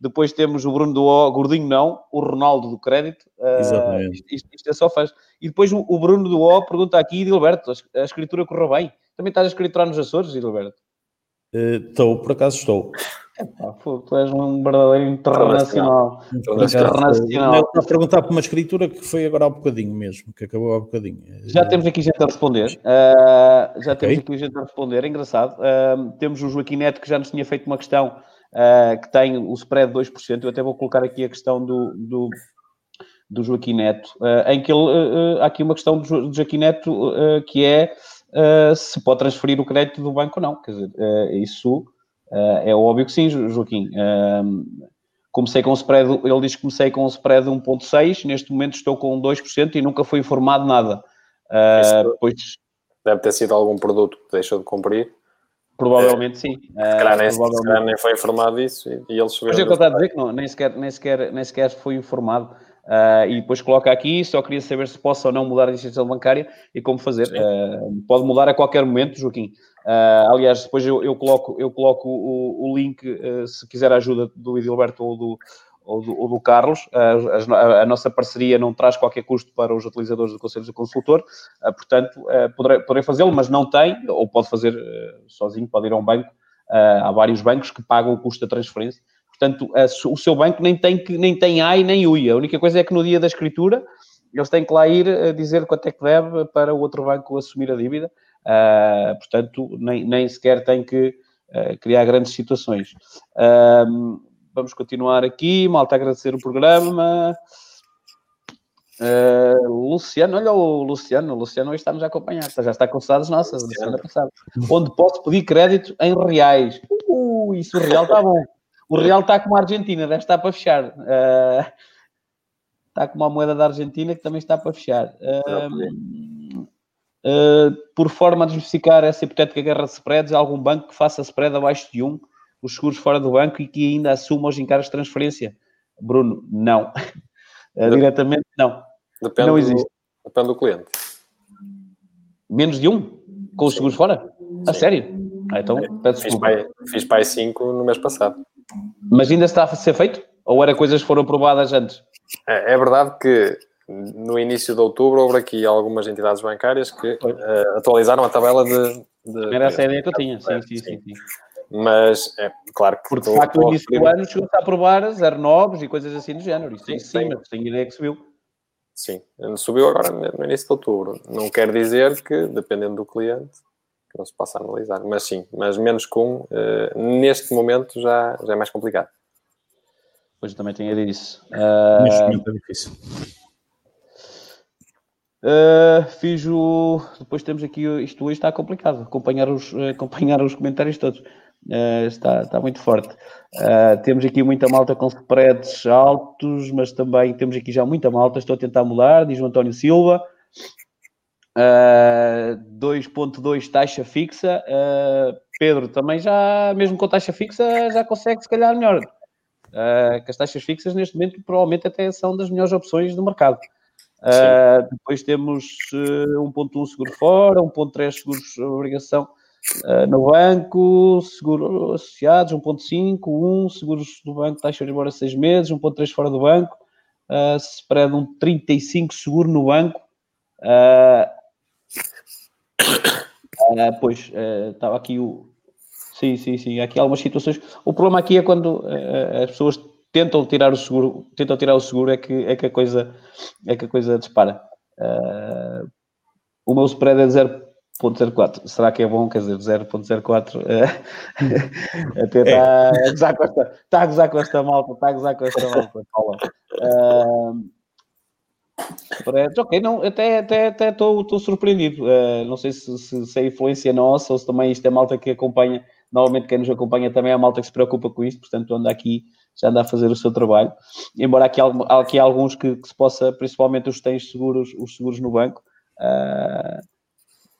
depois temos o Bruno do O, Gordinho não, o Ronaldo do Crédito. Exatamente. Isto, isto, é só fãs. E depois o, o Bruno do O pergunta aqui: Edilberto, a escritura correu bem. Também estás a escriturar nos Açores, Edilberto? Estou, uh, por acaso estou. Epá, tu és um verdadeiro internacional. internacional. Ele está a perguntar por uma escritura que foi agora há bocadinho mesmo, que acabou há bocadinho. Já temos aqui gente a responder. Uh, já temos aqui gente a responder, é engraçado. Uh, temos o Joaquim Neto que já nos tinha feito uma questão uh, que tem o spread de 2%. Eu até vou colocar aqui a questão do, do, do Joaquim Neto, em que ele, há aqui uma questão do Joaquim Neto que é uh, se pode transferir o crédito do banco ou não. Quer dizer, uh, isso uh, é óbvio que sim, Joaquim. comecei com um spread, ele diz que comecei com um spread de 1.6, neste momento estou com 2% e nunca fui informado nada. depois... Deve ter sido algum produto que deixou de cumprir. Provavelmente sim. Se calhar, nem, provavelmente. se calhar nem foi informado disso e, e eles subiram. Mas é eu estou a dizer que não, nem, sequer, nem, sequer, nem sequer foi informado. Uh, e depois coloca aqui, só queria saber se posso ou não mudar a instituição bancária e como fazer. Uh, pode mudar a qualquer momento, Joaquim. Uh, aliás, depois eu, eu, coloco, eu coloco o, o link, se quiser a ajuda do Edilberto ou do, ou do, ou do Carlos. A, a, a, nossa parceria não traz qualquer custo para os utilizadores do Conselho do Consultor, portanto, poderei, poderei fazê-lo, mas não tem, ou pode fazer sozinho, pode ir a um banco. há vários bancos que pagam o custo da transferência Portanto, a, o seu banco nem tem, que, nem tem AI nem UI. A única coisa é que no dia da escritura eles têm que lá ir a dizer quanto é que deve para o outro banco assumir a dívida. Uh, portanto, nem, nem sequer tem que uh, criar grandes situações. Uh, vamos continuar aqui. Malta, agradecer o programa. Luciano, olha o Luciano, o Luciano hoje está-nos a acompanhar, já está com saudades nossas, da semana passada. Onde posso pedir crédito em reais. Uh, isso real está bom. O Real está como a Argentina, deve estar para fechar. Uh, está como a moeda da Argentina, que também está para fechar. Uh, uh, por forma a desmistificar essa hipotética guerra de spreads, há algum banco que faça spread abaixo de um, os seguros fora do banco e que ainda assuma os encargos de transferência? Bruno, não. diretamente, não. Depende não existe. Do, depende do cliente. Menos de um? Com os seguros fora? A sério? Ah, então, peço fiz pai, fiz pai 5 no mês passado. Mas ainda está a ser feito? Ou era coisas que foram aprovadas antes? É, é verdade que no início de outubro houve aqui algumas entidades bancárias que uh, atualizaram a tabela de. de era essa a ideia que eu tinha, sim, sim, sim. sim. Mas é claro que. Porque de facto, no início do ano chegou-se a aprovar 09 e coisas assim do género. Isso sim, sim, mas tenho ideia que subiu. Sim, subiu agora no início de outubro. Não quer dizer que, dependendo do cliente, não se possa analisar. Mas sim, mas menos com, uh, neste momento já, já é mais complicado. Pois também tenho a dizer isso. Uh, Neste momento é difícil. Uh, fiz o. Depois temos aqui. Isto hoje está complicado. Acompanhar os, acompanhar os comentários todos. Uh, está, está muito forte. Uh, temos aqui muita malta com spreads altos, mas também temos aqui já muita malta. Estou a tentar mudar, diz o António Silva. Uh, 2.2 taxa fixa. Pedro também já, mesmo com taxa fixa, já consegue se calhar melhor. que as taxas fixas neste momento provavelmente até são das melhores opções do mercado. Uh, depois temos uh, 1.1 seguro fora, 1.3 seguros obrigação uh, no banco, seguro associados, 1.5, 1, seguros do banco, taxa de embora 6 meses, 1.3 fora do banco, uh, spread um 35 seguro no banco. Uh, pois, estava aqui o... Sim, sim, sim, aqui algumas situações. O problema aqui é quando as pessoas tentam tirar o seguro, tentam tirar o seguro é que, é que, a, coisa, é que a coisa dispara. Uh, o meu spread é 0.04. Será que é bom? Quer dizer, 0.04 uh, até está é. a gozar com esta, está a gozar com esta malta, está a gozar com esta malta, Paula. Ok, não, até até até estou surpreendido. Uh, não sei se, se, se é influência nossa ou se também isto é malta que acompanha. Normalmente quem nos acompanha também é a malta que se preocupa com isto, portanto anda aqui já anda a fazer o seu trabalho. Embora aqui, aqui há alguns que, que se possa, principalmente os que têm seguros, os seguros no banco. Uh,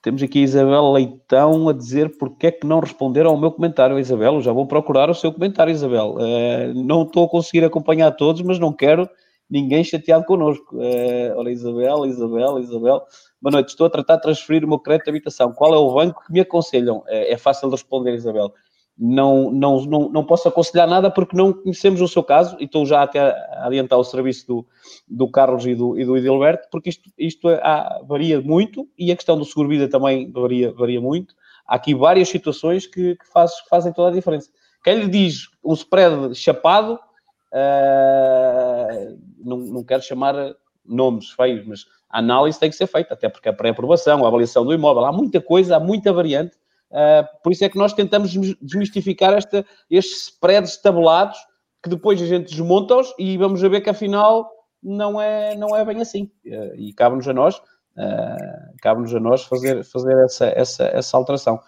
temos aqui a Isabel Leitão a dizer porque é que não responderam ao meu comentário, Isabel. já vou procurar o seu comentário, Isabel. Uh, não estou a conseguir acompanhar todos, mas não quero ninguém chateado connosco. Uh, olha, Isabel, Isabel, Isabel. Boa noite, estou a tratar de transferir o meu crédito de habitação. Qual é o banco que me aconselham? é fácil de responder, Isabel não, não, não, não posso aconselhar nada porque não conhecemos o seu caso e estou já até a adiantar o serviço do, do Carlos e do, e do Edilberto, porque isto, isto há, varia muito e a questão do seguro-vida também varia, varia muito. Há aqui várias situações que, que, faz, que fazem toda a diferença. Quem lhe diz um spread chapado, uh, não, não quero chamar nomes feios, mas a análise tem que ser feita, até porque a pré-aprovação, a avaliação do imóvel, há muita coisa, há muita variante Uh, por isso é que nós tentamos desmistificar esta, estes spreads tabulados que depois a gente desmonta-os e vamos ver que afinal não é, não é bem assim. Uh, e cabe-nos a nós, uh, cabe-nos a nós fazer, fazer essa, essa, essa alteração.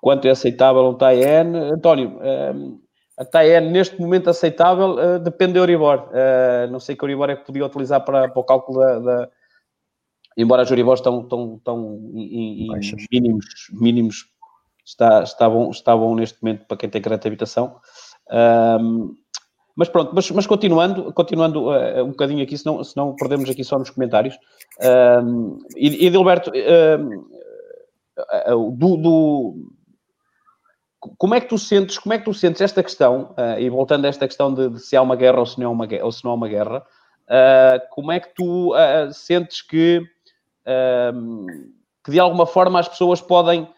quanto é aceitável um TAN, António, a TAN neste momento aceitável depende da Euribor. não sei que Euribor é que podia utilizar para, para o cálculo da, da embora as Euribors estão, estão, estão em, em mínimos, mínimos está, está, bom, está bom neste momento para quem tem crédito de habitação. Um, mas pronto, mas, mas continuando, continuando uh, um bocadinho aqui, senão, senão perdemos aqui só nos comentários. Um, e, e Dilberto, uh, do, do, como é que tu sentes, como é que tu sentes esta questão, uh, e voltando a esta questão de, de, se há uma guerra ou se não há uma, ou se não há uma guerra, como é que tu sentes que que de alguma forma as pessoas podem.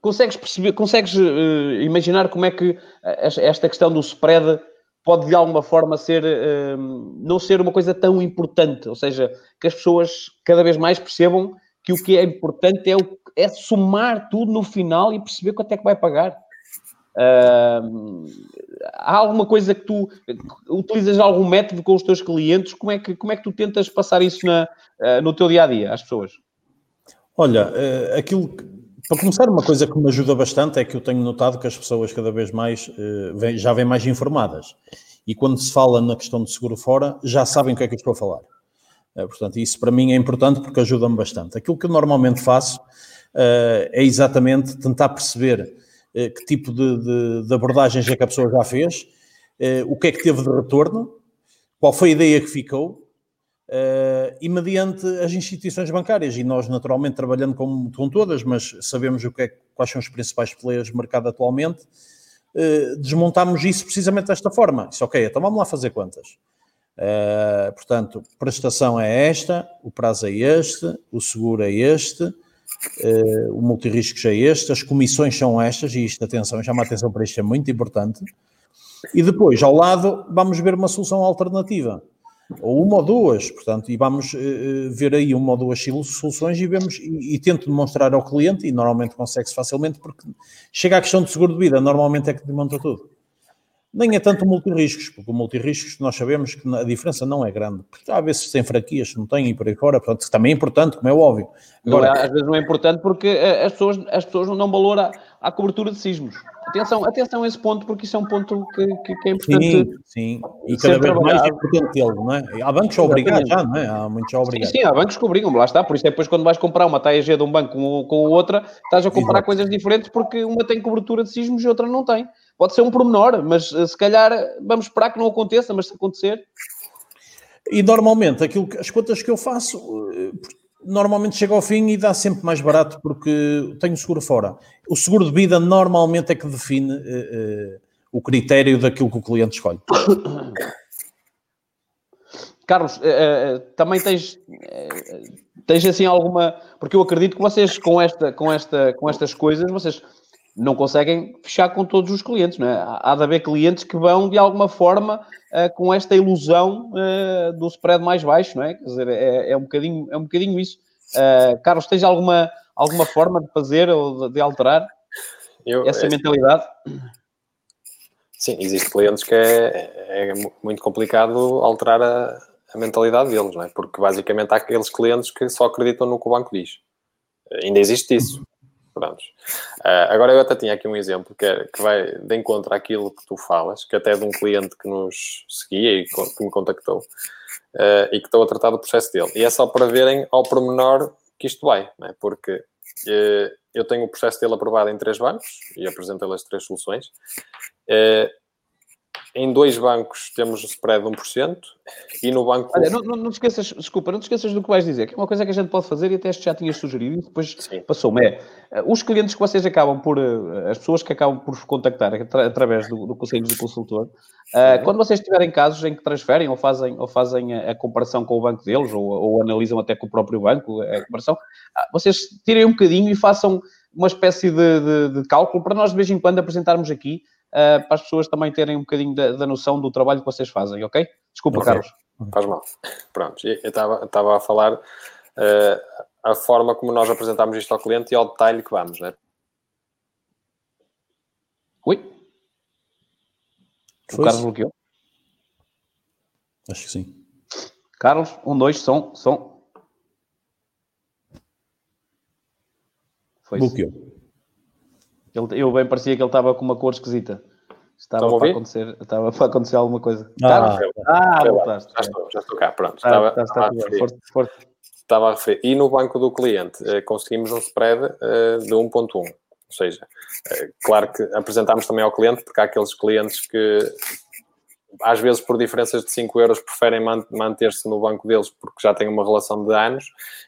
Consegues perceber, consegues uh, imaginar como é que esta questão do spread pode de alguma forma ser, uh, não ser uma coisa tão importante, ou seja, que as pessoas cada vez mais percebam que o que é importante é, o, é somar tudo no final e perceber quanto é que vai pagar. Uh, há alguma coisa que tu utilizas algum método com os teus clientes? Como é que, como é que tu tentas passar isso na, uh, no teu dia a dia às pessoas? Olha, uh, aquilo que, para começar, uma coisa que me ajuda bastante é que eu tenho notado que as pessoas cada vez mais vem, já vêm mais informadas. E quando se fala na questão de seguro fora, já sabem o que é que eu estou a falar. Portanto, isso para mim é importante porque ajuda-me bastante. Aquilo que eu normalmente faço é exatamente tentar perceber eh, que tipo de, de, de, abordagens é que a pessoa já fez, eh, o que é que teve de retorno, qual foi a ideia que ficou, eh, e mediante as instituições bancárias, e nós naturalmente trabalhando com, com todas, mas sabemos o que é, quais são os principais players do mercado atualmente, desmontamos isso precisamente desta forma. Isso, ok, então vamos lá fazer quantas. Uh, portanto, prestação é esta, o prazo é este, o seguro é este, Uh, o multirriscos é este, as comissões são estas, e isto, atenção, chama a atenção para isto, é muito importante. E depois, ao lado, vamos ver uma solução alternativa. ou uma ou duas, portanto, e vamos uh, ver aí uma ou duas soluções e vemos e, e tento demonstrar ao cliente, e normalmente consegue-se facilmente, porque chega à questão de seguro de vida, normalmente é que demonstra tudo. Nem é tanto multirriscos, porque o multirriscos nós sabemos que a diferença não é grande. Porque há vezes tem franquias, não tem e por aí fora, portanto, também é importante, como é óbvio. Agora, às vezes não é importante porque eh, as pessoas, as pessoas não dão valor à, à cobertura de sismos. Atenção, atenção a esse ponto, porque isso é um ponto que, que, que é importante. Sim, sim. E cada vez mais é importante tê-lo, não é? Há bancos a obrigar já, não é? Há muitos a obrigar. Sim, sim, há bancos que obrigam, lá está. Por isso é depois quando vais comprar uma TAG de um banco com, com outra, estás a comprar coisas diferentes porque uma tem cobertura de sismos e outra não tem. Pode ser um pormenor, mas eh, se calhar vamos esperar que não aconteça, mas se acontecer. E normalmente aquilo que, as contas que eu faço eh, normalmente chega ao fim e dá sempre mais barato porque tenho seguro fora. O seguro de vida normalmente é que define uh, uh, o critério daquilo que o cliente escolhe. Carlos, uh, também tens, tens assim alguma. Porque eu acredito que vocês, com, esta, com, esta, com estas coisas, vocês não conseguem fechar com todos os clientes, não é? Há de haver clientes que vão, de alguma forma, uh, com esta ilusão uh, do spread mais baixo, não é? Quer dizer, é, é um, bocadinho, é um bocadinho isso. Uh, Carlos, tens alguma, alguma forma de fazer ou de, de alterar Eu, essa é, mentalidade? Sim, existem clientes que é, é muito complicado alterar a, a mentalidade deles, não é? Porque, basicamente, há aqueles clientes que só acreditam no que o banco diz. Ainda existe isso. Prontos. Uh, agora eu até tinha aqui um exemplo que, é, que vai de encontro àquilo que tu falas, que até é de um cliente que nos seguia e que me contactou uh, e que estou a tratar do processo dele. E é só para verem ao pormenor que isto vai, é? porque uh, eu tenho o processo dele aprovado em três bancos e apresentei-lhe as três soluções. Em dois bancos temos o spread de 1% e no banco. Olha, não, não, não te esqueças, desculpa, não te esqueças do que vais dizer, que é uma coisa que a gente pode fazer e até já tinhas sugerido e depois passou-me. É, eh, os clientes que vocês acabam por. Eh, as pessoas que acabam por contactar através do, do Conselho do Consultor, uh, quando vocês tiverem casos em que transferem ou fazem, ou fazem a, a comparação com o banco deles ou, ou, analisam até com o próprio banco a comparação, vocês tirem um bocadinho e façam uma espécie de, de, de cálculo para nós de vez em quando apresentarmos aqui uh, para as pessoas também terem um bocadinho da, da, noção do trabalho que vocês fazem, ok? Desculpa, okay. Carlos. Faz mal. Pronto, eu estava a falar uh, a forma como nós apresentamos isto ao cliente e ao detalhe que vamos, né? Oi? O Carlos bloqueou? Acho que sim. Carlos, um, dois, som, som. Foi bloqueou. Ele, eu bem parecia que ele estava com uma cor esquisita. Estava para, acontecer, estava para acontecer alguma coisa. Ah, ah, ah voltaste. Já estou, já estou cá, pronto. Ah, estava, tá, estava, estava, forte, forte. estava a referir. E no banco do cliente eh, conseguimos um spread eh, de 1.1. Ou seja, eh, claro que apresentámos também ao cliente, porque há aqueles clientes que às vezes por diferenças de 5 euros preferem manter-se no banco deles porque já têm uma relação de anos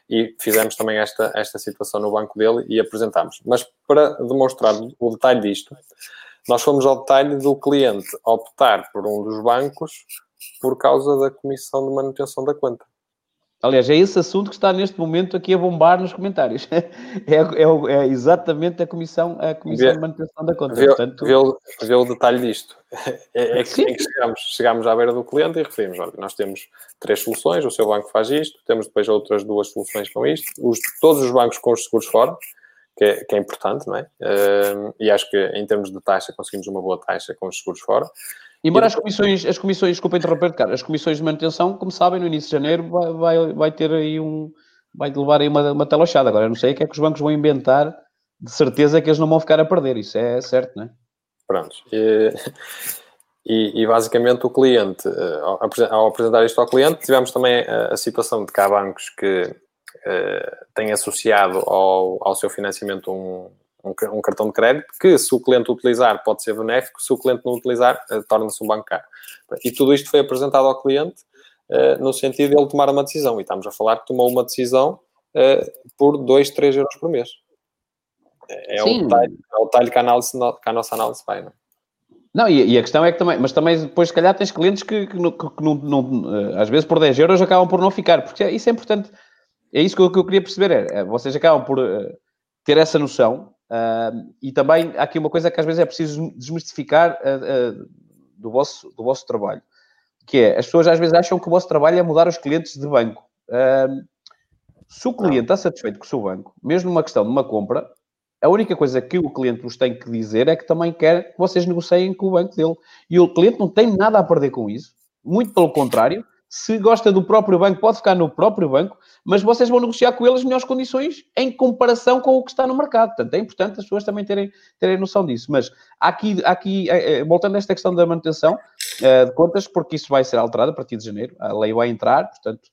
e fizemos também esta, esta situação no banco dele e apresentámos. Mas para demonstrar o detalhe disto, nós fomos ao detalhe do cliente optar por um dos bancos por causa da comissão de manutenção da conta. Aliás, é esse assunto que está neste momento aqui a bombar nos comentários. É, é, é exatamente a comissão, a comissão vê, de manutenção da conta. Vê, Portanto... vê, o, vê o detalhe disto. É, é que, que chegamos, chegamos à beira do cliente e referimos, olha, nós temos três soluções, o seu banco faz isto, temos depois outras duas soluções com isto, os, todos os bancos com os seguros fora, que é, que é importante, não é? Uh, e acho que em termos de taxa conseguimos uma boa taxa com os seguros fora. Embora as comissões, as comissões, desculpa interromper, cara, as comissões de manutenção, como sabem, no início de janeiro vai, vai, vai ter aí um, vai levar aí uma, uma telochada. Agora, eu não sei o que é que os bancos vão inventar, de certeza que eles não vão ficar a perder, isso é certo, não é? Pronto. E, e, e basicamente o cliente, eh, ao apresentar isto ao cliente, tivemos também a, a situação de que há bancos que uh, têm associado ao, ao seu financiamento um, um, um, cartão de crédito, que se o cliente utilizar pode ser benéfico, se o cliente não utilizar, uh, torna-se um banco caro. E tudo isto foi apresentado ao cliente uh, no sentido de ele tomar uma decisão. E estamos a falar que tomou uma decisão uh, por 2, 3 euros por mês. É, o detalhe, é o detalhe que, a análise, que a nossa análise vai, não é? Não, e, e, a questão é que também, mas também depois, se calhar, tens clientes que, que, que, que não, não, às vezes por 10 euros acabam por não ficar, porque isso é importante. É isso que eu, que eu queria perceber: é, vocês acabam por uh, ter essa noção Uh, e também há aqui uma coisa que às vezes é preciso desmistificar uh, do, vosso, do vosso trabalho. que é, as pessoas às vezes acham que o vosso trabalho é mudar os clientes de banco. Se o cliente está satisfeito com o seu banco, mesmo numa questão de uma compra, a única coisa que o cliente vos tem que dizer é que também quer que vocês negociem com o banco dele. E o cliente não tem nada a perder com isso. Muito pelo contrário, se gosta do próprio banco, pode ficar no próprio banco, mas vocês vão negociar com eles melhores condições em comparação com o que está no mercado. Portanto, é importante as pessoas também terem, terem noção disso. Mas aqui, aqui eh, eh, voltando a esta questão da manutenção uh, de contas, porque isso vai ser alterado a partir de janeiro, a lei vai entrar, portanto,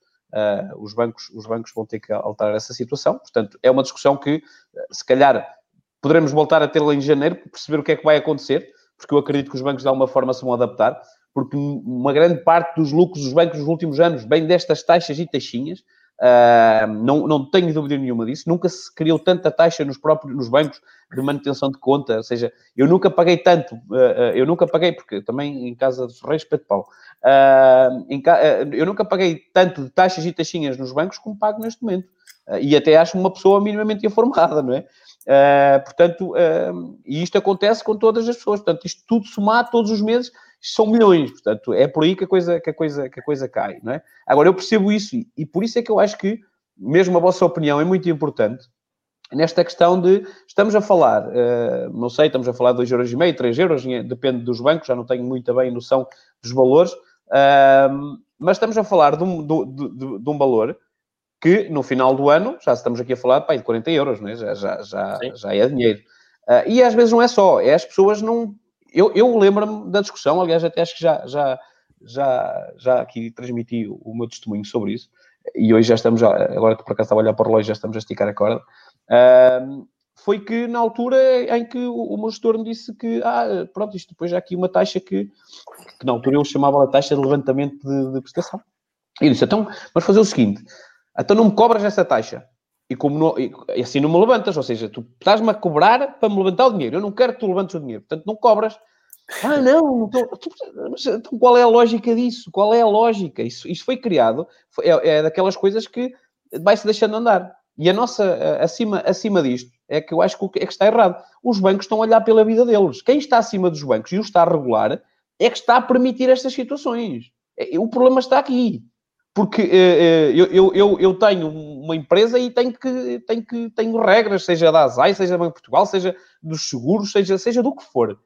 os, bancos, os bancos vão ter que alterar essa situação. Portanto, é uma discussão que, se calhar, poderemos voltar a tê-la em janeiro, perceber o que é que vai acontecer, porque eu acredito que os bancos de alguma forma se vão adaptar porque uma grande parte dos lucros dos bancos nos últimos anos vem destas taxas e taxinhas. Uh, não, não tenho dúvida nenhuma disso. Nunca se criou tanta taxa nos próprios nos bancos de manutenção de conta. Ou seja, eu nunca paguei tanto. Uh, eu nunca paguei, porque também em casa de Ferreira, espeto pau. Uh, em, eu nunca paguei tanto de taxas e taxinhas nos bancos como pago neste momento. e até acho uma pessoa minimamente informada, não é? portanto, e isto acontece com todas as pessoas. Portanto, isto tudo somado todos os meses são milhões, portanto, é por aí que a coisa, que a coisa, que a coisa cai, não é? Agora, eu percebo isso e, e por isso é que eu acho que, mesmo a vossa opinião é muito importante, nesta questão de, estamos a falar, uh, não sei, estamos a falar de 2,5€, 3 euros, depende dos bancos, já não tenho muito bem noção dos valores, uh, mas estamos a falar de um, de, de, de um, valor que, no final do ano, já estamos aqui a falar pá, de 40 euros, não é? já, já, já, já é dinheiro. Uh, e às vezes não é só, é as pessoas não eu, eu lembro-me da discussão, aliás, até acho que já, já, já, já aqui transmiti o, o meu testemunho sobre isso, e hoje já estamos, agora que por acaso estava a olhar para o relógio, já estamos a esticar a corda, uh, foi que na altura em que o, o meu gestor me disse que, ah, pronto, isto depois há aqui uma taxa que, que na altura eu chamava a taxa de levantamento de, de prestação. E disse, então, vamos fazer o seguinte, então não me cobras essa taxa. E, como não, e assim não me levantas, ou seja, tu estás-me a cobrar para me levantar o dinheiro. Eu não quero que tu levantes o dinheiro, portanto não cobras. Ah, não, então, então qual é a lógica disso? Qual é a lógica? Isso, isso foi criado, foi, é, é, daquelas coisas que vai-se deixando andar. E a nossa, acima, acima disto, é que eu acho que, é que está errado. Os bancos estão a olhar pela vida deles. Quem está acima dos bancos e o está a regular é que está a permitir estas situações. É, o problema está aqui. Porque uh, eu, eu, eu tenho uma empresa e tenho que, tenho que tenho regras, seja da ASAI, seja da Banco Portugal, seja dos seguros, seja, seja do que for.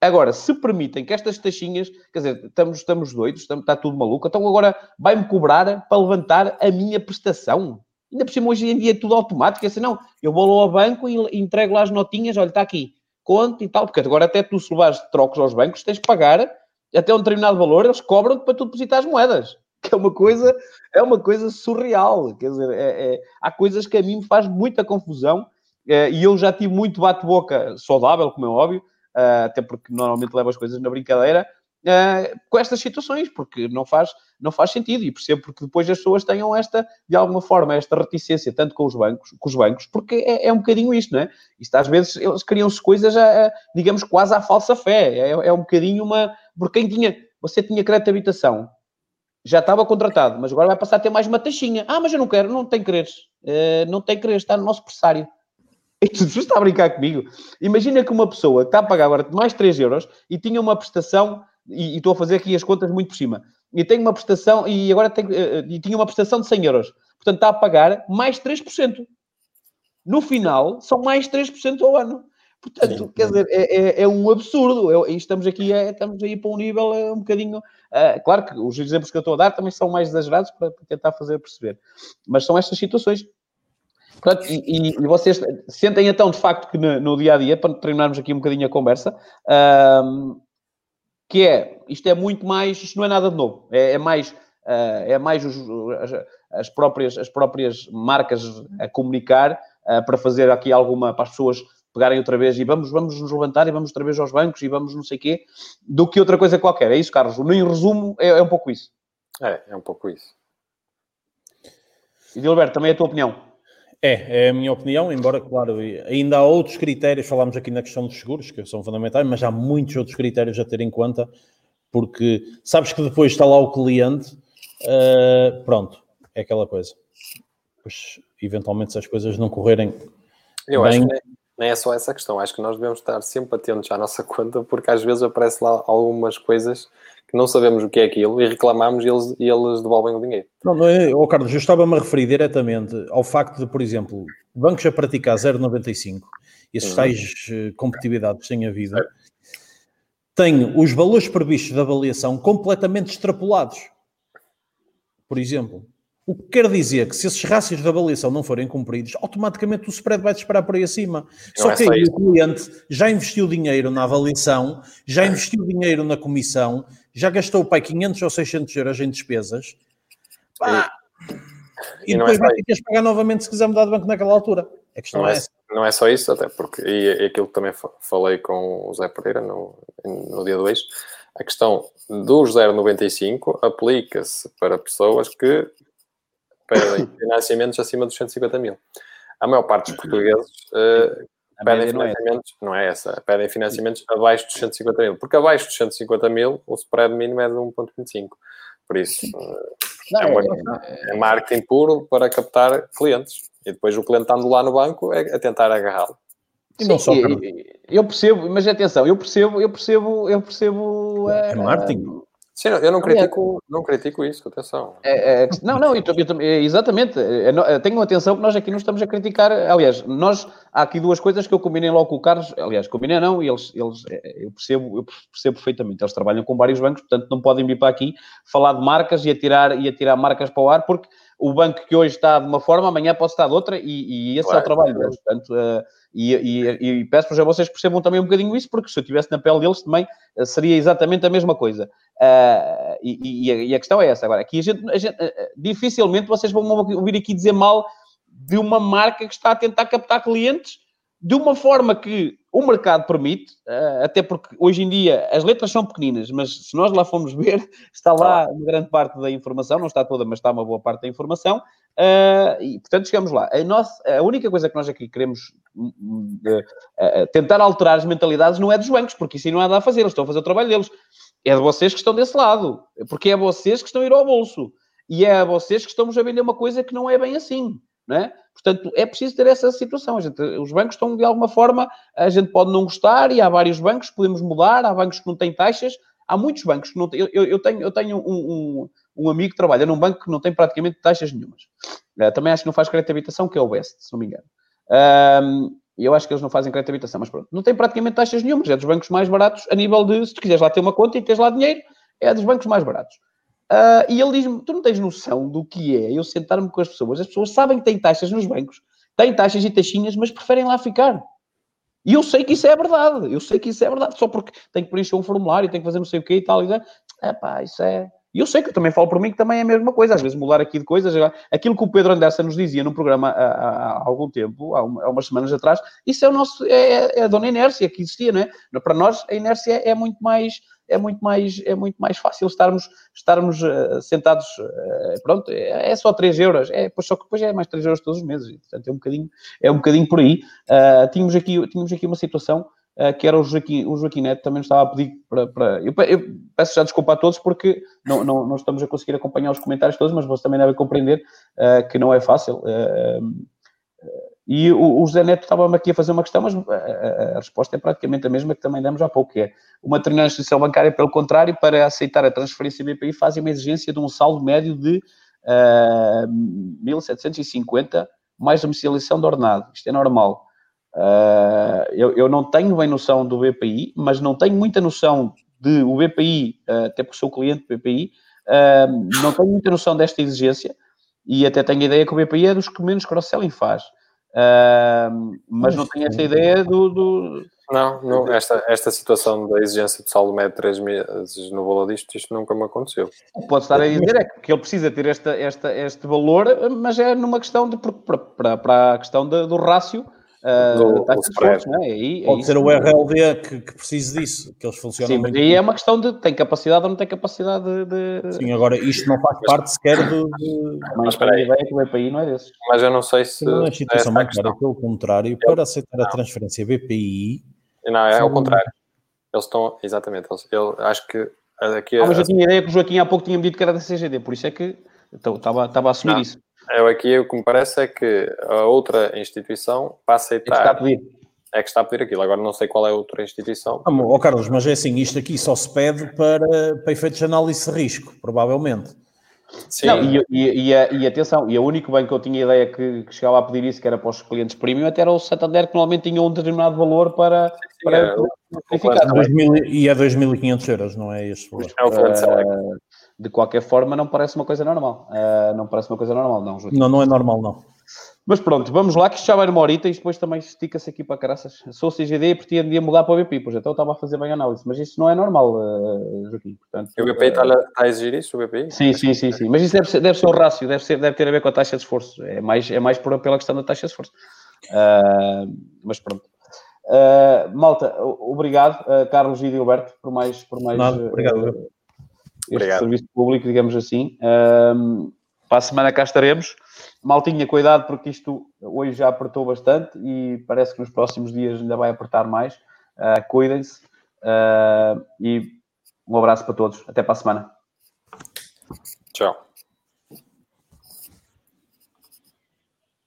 Agora, se permitem que estas taxinhas, quer dizer, estamos, estamos doidos, estamos, está tudo maluco, então agora vai-me cobrar para levantar a minha prestação. Ainda por cima, hoje em dia é tudo automático, é assim, não, eu vou lá ao banco e entrego lá as notinhas, olha, está aqui, conta e tal, porque agora até tu se levares trocos aos bancos, tens que pagar até um determinado valor, eles cobram para tu depositar as moedas que é uma coisa, é uma coisa surreal. Quer dizer, é, é, há coisas que a mim me faz muita confusão é, e eu já tive muito bate-boca saudável, como é óbvio, uh, até porque normalmente levo as coisas na brincadeira, uh, com estas situações, porque não faz, não faz sentido e percebo porque depois as pessoas tenham esta, de alguma forma, esta reticência, tanto com os bancos, com os bancos porque é, é um bocadinho isto, não é? Isto às vezes eles criam-se coisas, a, a, digamos, quase à falsa fé. É, é um bocadinho uma. Porque quem tinha. Você tinha crédito de habitação, já estava contratado, mas agora vai passar a ter mais uma taxinha. Ah, mas eu não quero, não tem quereres. Uh, não tem quereres, está no nosso pressário. E tu está a brincar comigo? Imagina que uma pessoa que está a pagar agora mais 3 euros e tinha uma prestação, e, e estou a fazer aqui as contas muito por cima, e tem uma prestação, e agora tem, uh, e tinha uma prestação de 100 euros. Portanto, está a pagar mais 3%. No final, são mais 3% ao ano. Portanto, Sim. quer dizer, é, é, é um absurdo. É, estamos aqui é, estamos aí para um nível um bocadinho. Uh, claro que os exemplos que eu estou a dar também são mais exagerados para, tentar fazer perceber. Mas são estas situações. Portanto, e, e, vocês sentem então, de facto, que no, no, dia a dia, para terminarmos aqui um bocadinho a conversa, que é isto é muito mais, isto não é nada de novo, é, é mais. Uh, é mais os, as, as, próprias, as próprias marcas a comunicar para fazer aqui alguma para as pessoas pegarem outra vez e vamos, vamos nos levantar e vamos outra vez aos bancos e vamos não sei o quê, do que outra coisa qualquer. É isso, Carlos? No em resumo, é, é um pouco isso. É, é um pouco isso. E Gilberto, também é a tua opinião? É, é a minha opinião, embora, claro, ainda há outros critérios, falámos aqui na questão dos seguros, que são fundamentais, mas há muitos outros critérios a ter em conta, porque sabes que depois está lá o cliente, uh, pronto, é aquela coisa. Pois, eventualmente, se as coisas não correrem Eu bem, acho que nem é só essa questão. Acho que nós devemos estar sempre atentos à nossa conta, porque às vezes aparece lá algumas coisas que não sabemos o que é aquilo e reclamamos e eles, e eles devolvem o dinheiro. Não, não é, oh, Carlos, eu estava-me a referir diretamente ao facto de, por exemplo, bancos a praticar 0,95, esses uhum. tais uh, competitividades que têm havido, têm os valores previstos de avaliação completamente extrapolados. Por exemplo, o que quer dizer que se esses rácios de avaliação não forem cumpridos, automaticamente o spread vai disparar por aí acima. Não só é que só o cliente já investiu dinheiro na avaliação, já investiu dinheiro na comissão, já gastou pai 500 ou 600 euros em despesas. Pá, e, e, depois é vai ter que pagar novamente se quiser mudar de banco naquela altura. A questão não é, é essa. Não é só isso, até porque, e, e aquilo que também falei com o Zé Pereira no, no dia 2, a questão dos 0,95 aplica-se para pessoas que pedem financiamentos acima dos 150 mil. A maior parte dos portugueses uh, pedem financiamentos, não é. não é essa, pedem financiamentos abaixo dos 150 mil, porque abaixo dos 150 mil o spread mínimo é de 1,25. Por isso, uh, não, é, uma, é, é, marketing puro para captar clientes. E depois o cliente estando lá no banco é, é tentar agarrá-lo. E não só eu percebo, mas atenção, eu percebo, eu percebo, eu percebo. É, marketing. Sim, eu não critico, não critico isso, atenção. É, é, não, não, eu, eu, exatamente. É, tenho atenção que nós aqui não estamos a criticar. Aliás, nós há aqui duas coisas que eu combinei logo com o Carlos. Aliás, combinei não, e eles, eles é, eu percebo, eu percebo perfeitamente. Eles trabalham com vários bancos, portanto não podem vir para aqui falar de marcas e atirar, e atirar marcas para o ar, porque o banco que hoje está de uma forma, amanhã pode estar de outra, e, e esse claro, é o trabalho deles. Portanto, uh, e, e, e peço-vos a vocês percebam também um bocadinho isso, porque se eu estivesse na pele deles também uh, seria exatamente a mesma coisa. Uh, e, e, a, questão é essa. Agora, aqui a gente, a gente dificilmente vocês vão ouvir aqui dizer mal de uma marca que está a tentar captar clientes de uma forma que o mercado permite, eh, até porque hoje em dia as letras são pequeninas, mas se nós lá formos ver, está lá uma grande parte da informação, não está toda, mas está uma boa parte da informação, eh, e portanto chegamos lá. A, nossa, a única coisa que nós aqui queremos eh, tentar alterar as mentalidades não é dos bancos, porque isso aí não há nada a fazer, eles estão a fazer o trabalho deles. É de vocês que estão desse lado, porque é vocês que estão a ir ao bolso. E é a vocês que estamos a vender uma coisa que não é bem assim. É? Portanto, é preciso ter essa situação. Gente, os bancos estão, de alguma forma, a gente pode não gostar e há vários bancos podemos mudar, há bancos que não têm taxas, há muitos bancos que não têm. Eu, eu tenho, eu tenho um, um, um, amigo que trabalha num banco que não tem praticamente taxas nenhumas. Uh, também acho que não faz crédito de habitação, que é o Best, se não me engano. E eu acho que eles não fazem crédito de habitação, mas pronto. Não tem praticamente taxas nenhumas, é dos bancos mais baratos a nível de, se tu quiseres lá ter uma conta e tens lá dinheiro, é dos bancos mais baratos. Uh, e ele diz-me: Tu não tens noção do que é eu sentar-me com as pessoas. As pessoas sabem que têm taxas nos bancos, têm taxas e taxinhas, mas preferem lá ficar. E eu sei que isso é verdade. Eu sei que isso é verdade. Só porque tem que preencher um formulário, tem que fazer não sei o quê e tal. E é pá, isso é. E eu sei que eu também falo por mim que também é a mesma coisa. Às vezes mudar aqui de coisas. Aquilo que o Pedro Andessa nos dizia no programa há, há, há algum tempo, há, há, umas semanas atrás, isso é o nosso. É, é a dona inércia que existia, não é? Para nós, a inércia é muito mais é muito mais, é muito mais fácil estarmos, estarmos uh, sentados, uh, pronto, é, é, só 3 euros, é, pois só que depois é mais 3 euros todos os meses, portanto é um bocadinho, é um bocadinho por aí. Uh, tínhamos, aqui, tínhamos aqui uma situação que era o Joaquim, o Joaquim Neto, também nos estava a pedir para... para eu, eu, peço já desculpa a todos porque não, não, não estamos a conseguir acompanhar os comentários todos, mas vocês também devem compreender que não é fácil. E o, o José Neto estava-me aqui a fazer uma questão, mas a, a, a, resposta é praticamente a mesma que também demos há pouco, que é uma determinada instituição bancária, pelo contrário, para aceitar a transferência BPI, faz uma exigência de um saldo médio de uh, ah, 1.750 mais domiciliação de ordenado. Isto é normal. Uh, eu, eu, não tenho bem noção do BPI, mas não tenho muita noção de o BPI, uh, até porque sou cliente do BPI, não tenho muita noção desta exigência e até tenho a ideia que o BPI é dos que menos cross-selling faz. Uh, mas não tenho essa ideia do. do... Não, não esta, esta situação da exigência de saldo médio de 3 meses no valor disto, isto nunca me aconteceu. Pode estar a dizer é que ele precisa ter esta, esta, este valor, mas é numa questão de. para, para, para a questão de, do rácio Uh, do, é? Aí, Pode ser o RLD que, que precise disso, que eles funcionam Sim, muito. Aí é uma questão de tem capacidade ou não tem capacidade de. Sim, agora isto não faz parte sequer de. de... Mas para a ideia que vai para aí não é desse. Mas eu não sei se. Não é situação é bancária, pelo contrário, eu... para aceitar não. a transferência BPI. Não, é ao contrário. Eles estão. Exatamente. Eles, eu acho que. Aqui, ah, mas eu tinha ideia que o Joaquim há pouco tinha dito que era da CGD, por isso é que estava, estava a assumir não. isso. Eu aqui o que me parece é que a outra instituição, para aceitar. é que está a pedir aquilo. Agora não sei qual é a outra instituição. Ah, oh, Carlos, mas é assim, isto aqui só se pede para, para efeitos de análise de risco, provavelmente. Sim. Não, e, e, e, e, atenção, e o único banco que eu tinha ideia que, que, chegava a pedir isso, que era para os clientes premium, até era o Santander, que normalmente tinha um determinado valor para. Sim, para, é, e é 2.500 euros, não é este valor? É o uh, de qualquer forma, não parece uma coisa normal. Uh, não parece uma coisa normal, não, Joaquim. Não, não é normal, não. Mas pronto, vamos lá, que isto já vai numa horita e depois também estica-se aqui para caraças. Sou CGD e pretendia mudar para o BP, pois então estava a fazer bem a análise, mas isso não é normal, uh, Joaquim. Portanto, o BPI está, uh, a exigir isso, o BPI? Sim, sim, sim, sim. Mas isso deve ser, deve ser o rácio, deve, ser, deve ter a ver com a taxa de esforço. É mais, é mais por, pela questão da taxa de esforço. Uh, mas pronto. Uh, malta, obrigado, uh, Carlos e Gilberto, por mais, por mais Nada, obrigado. Este obrigado. serviço público, digamos assim. para a semana cá estaremos. Maltinha, cuidado porque isto hoje já apertou bastante e parece que nos próximos dias ainda vai apertar mais. Uh, Cuidem-se uh, e um abraço para todos. Até para a semana. Tchau.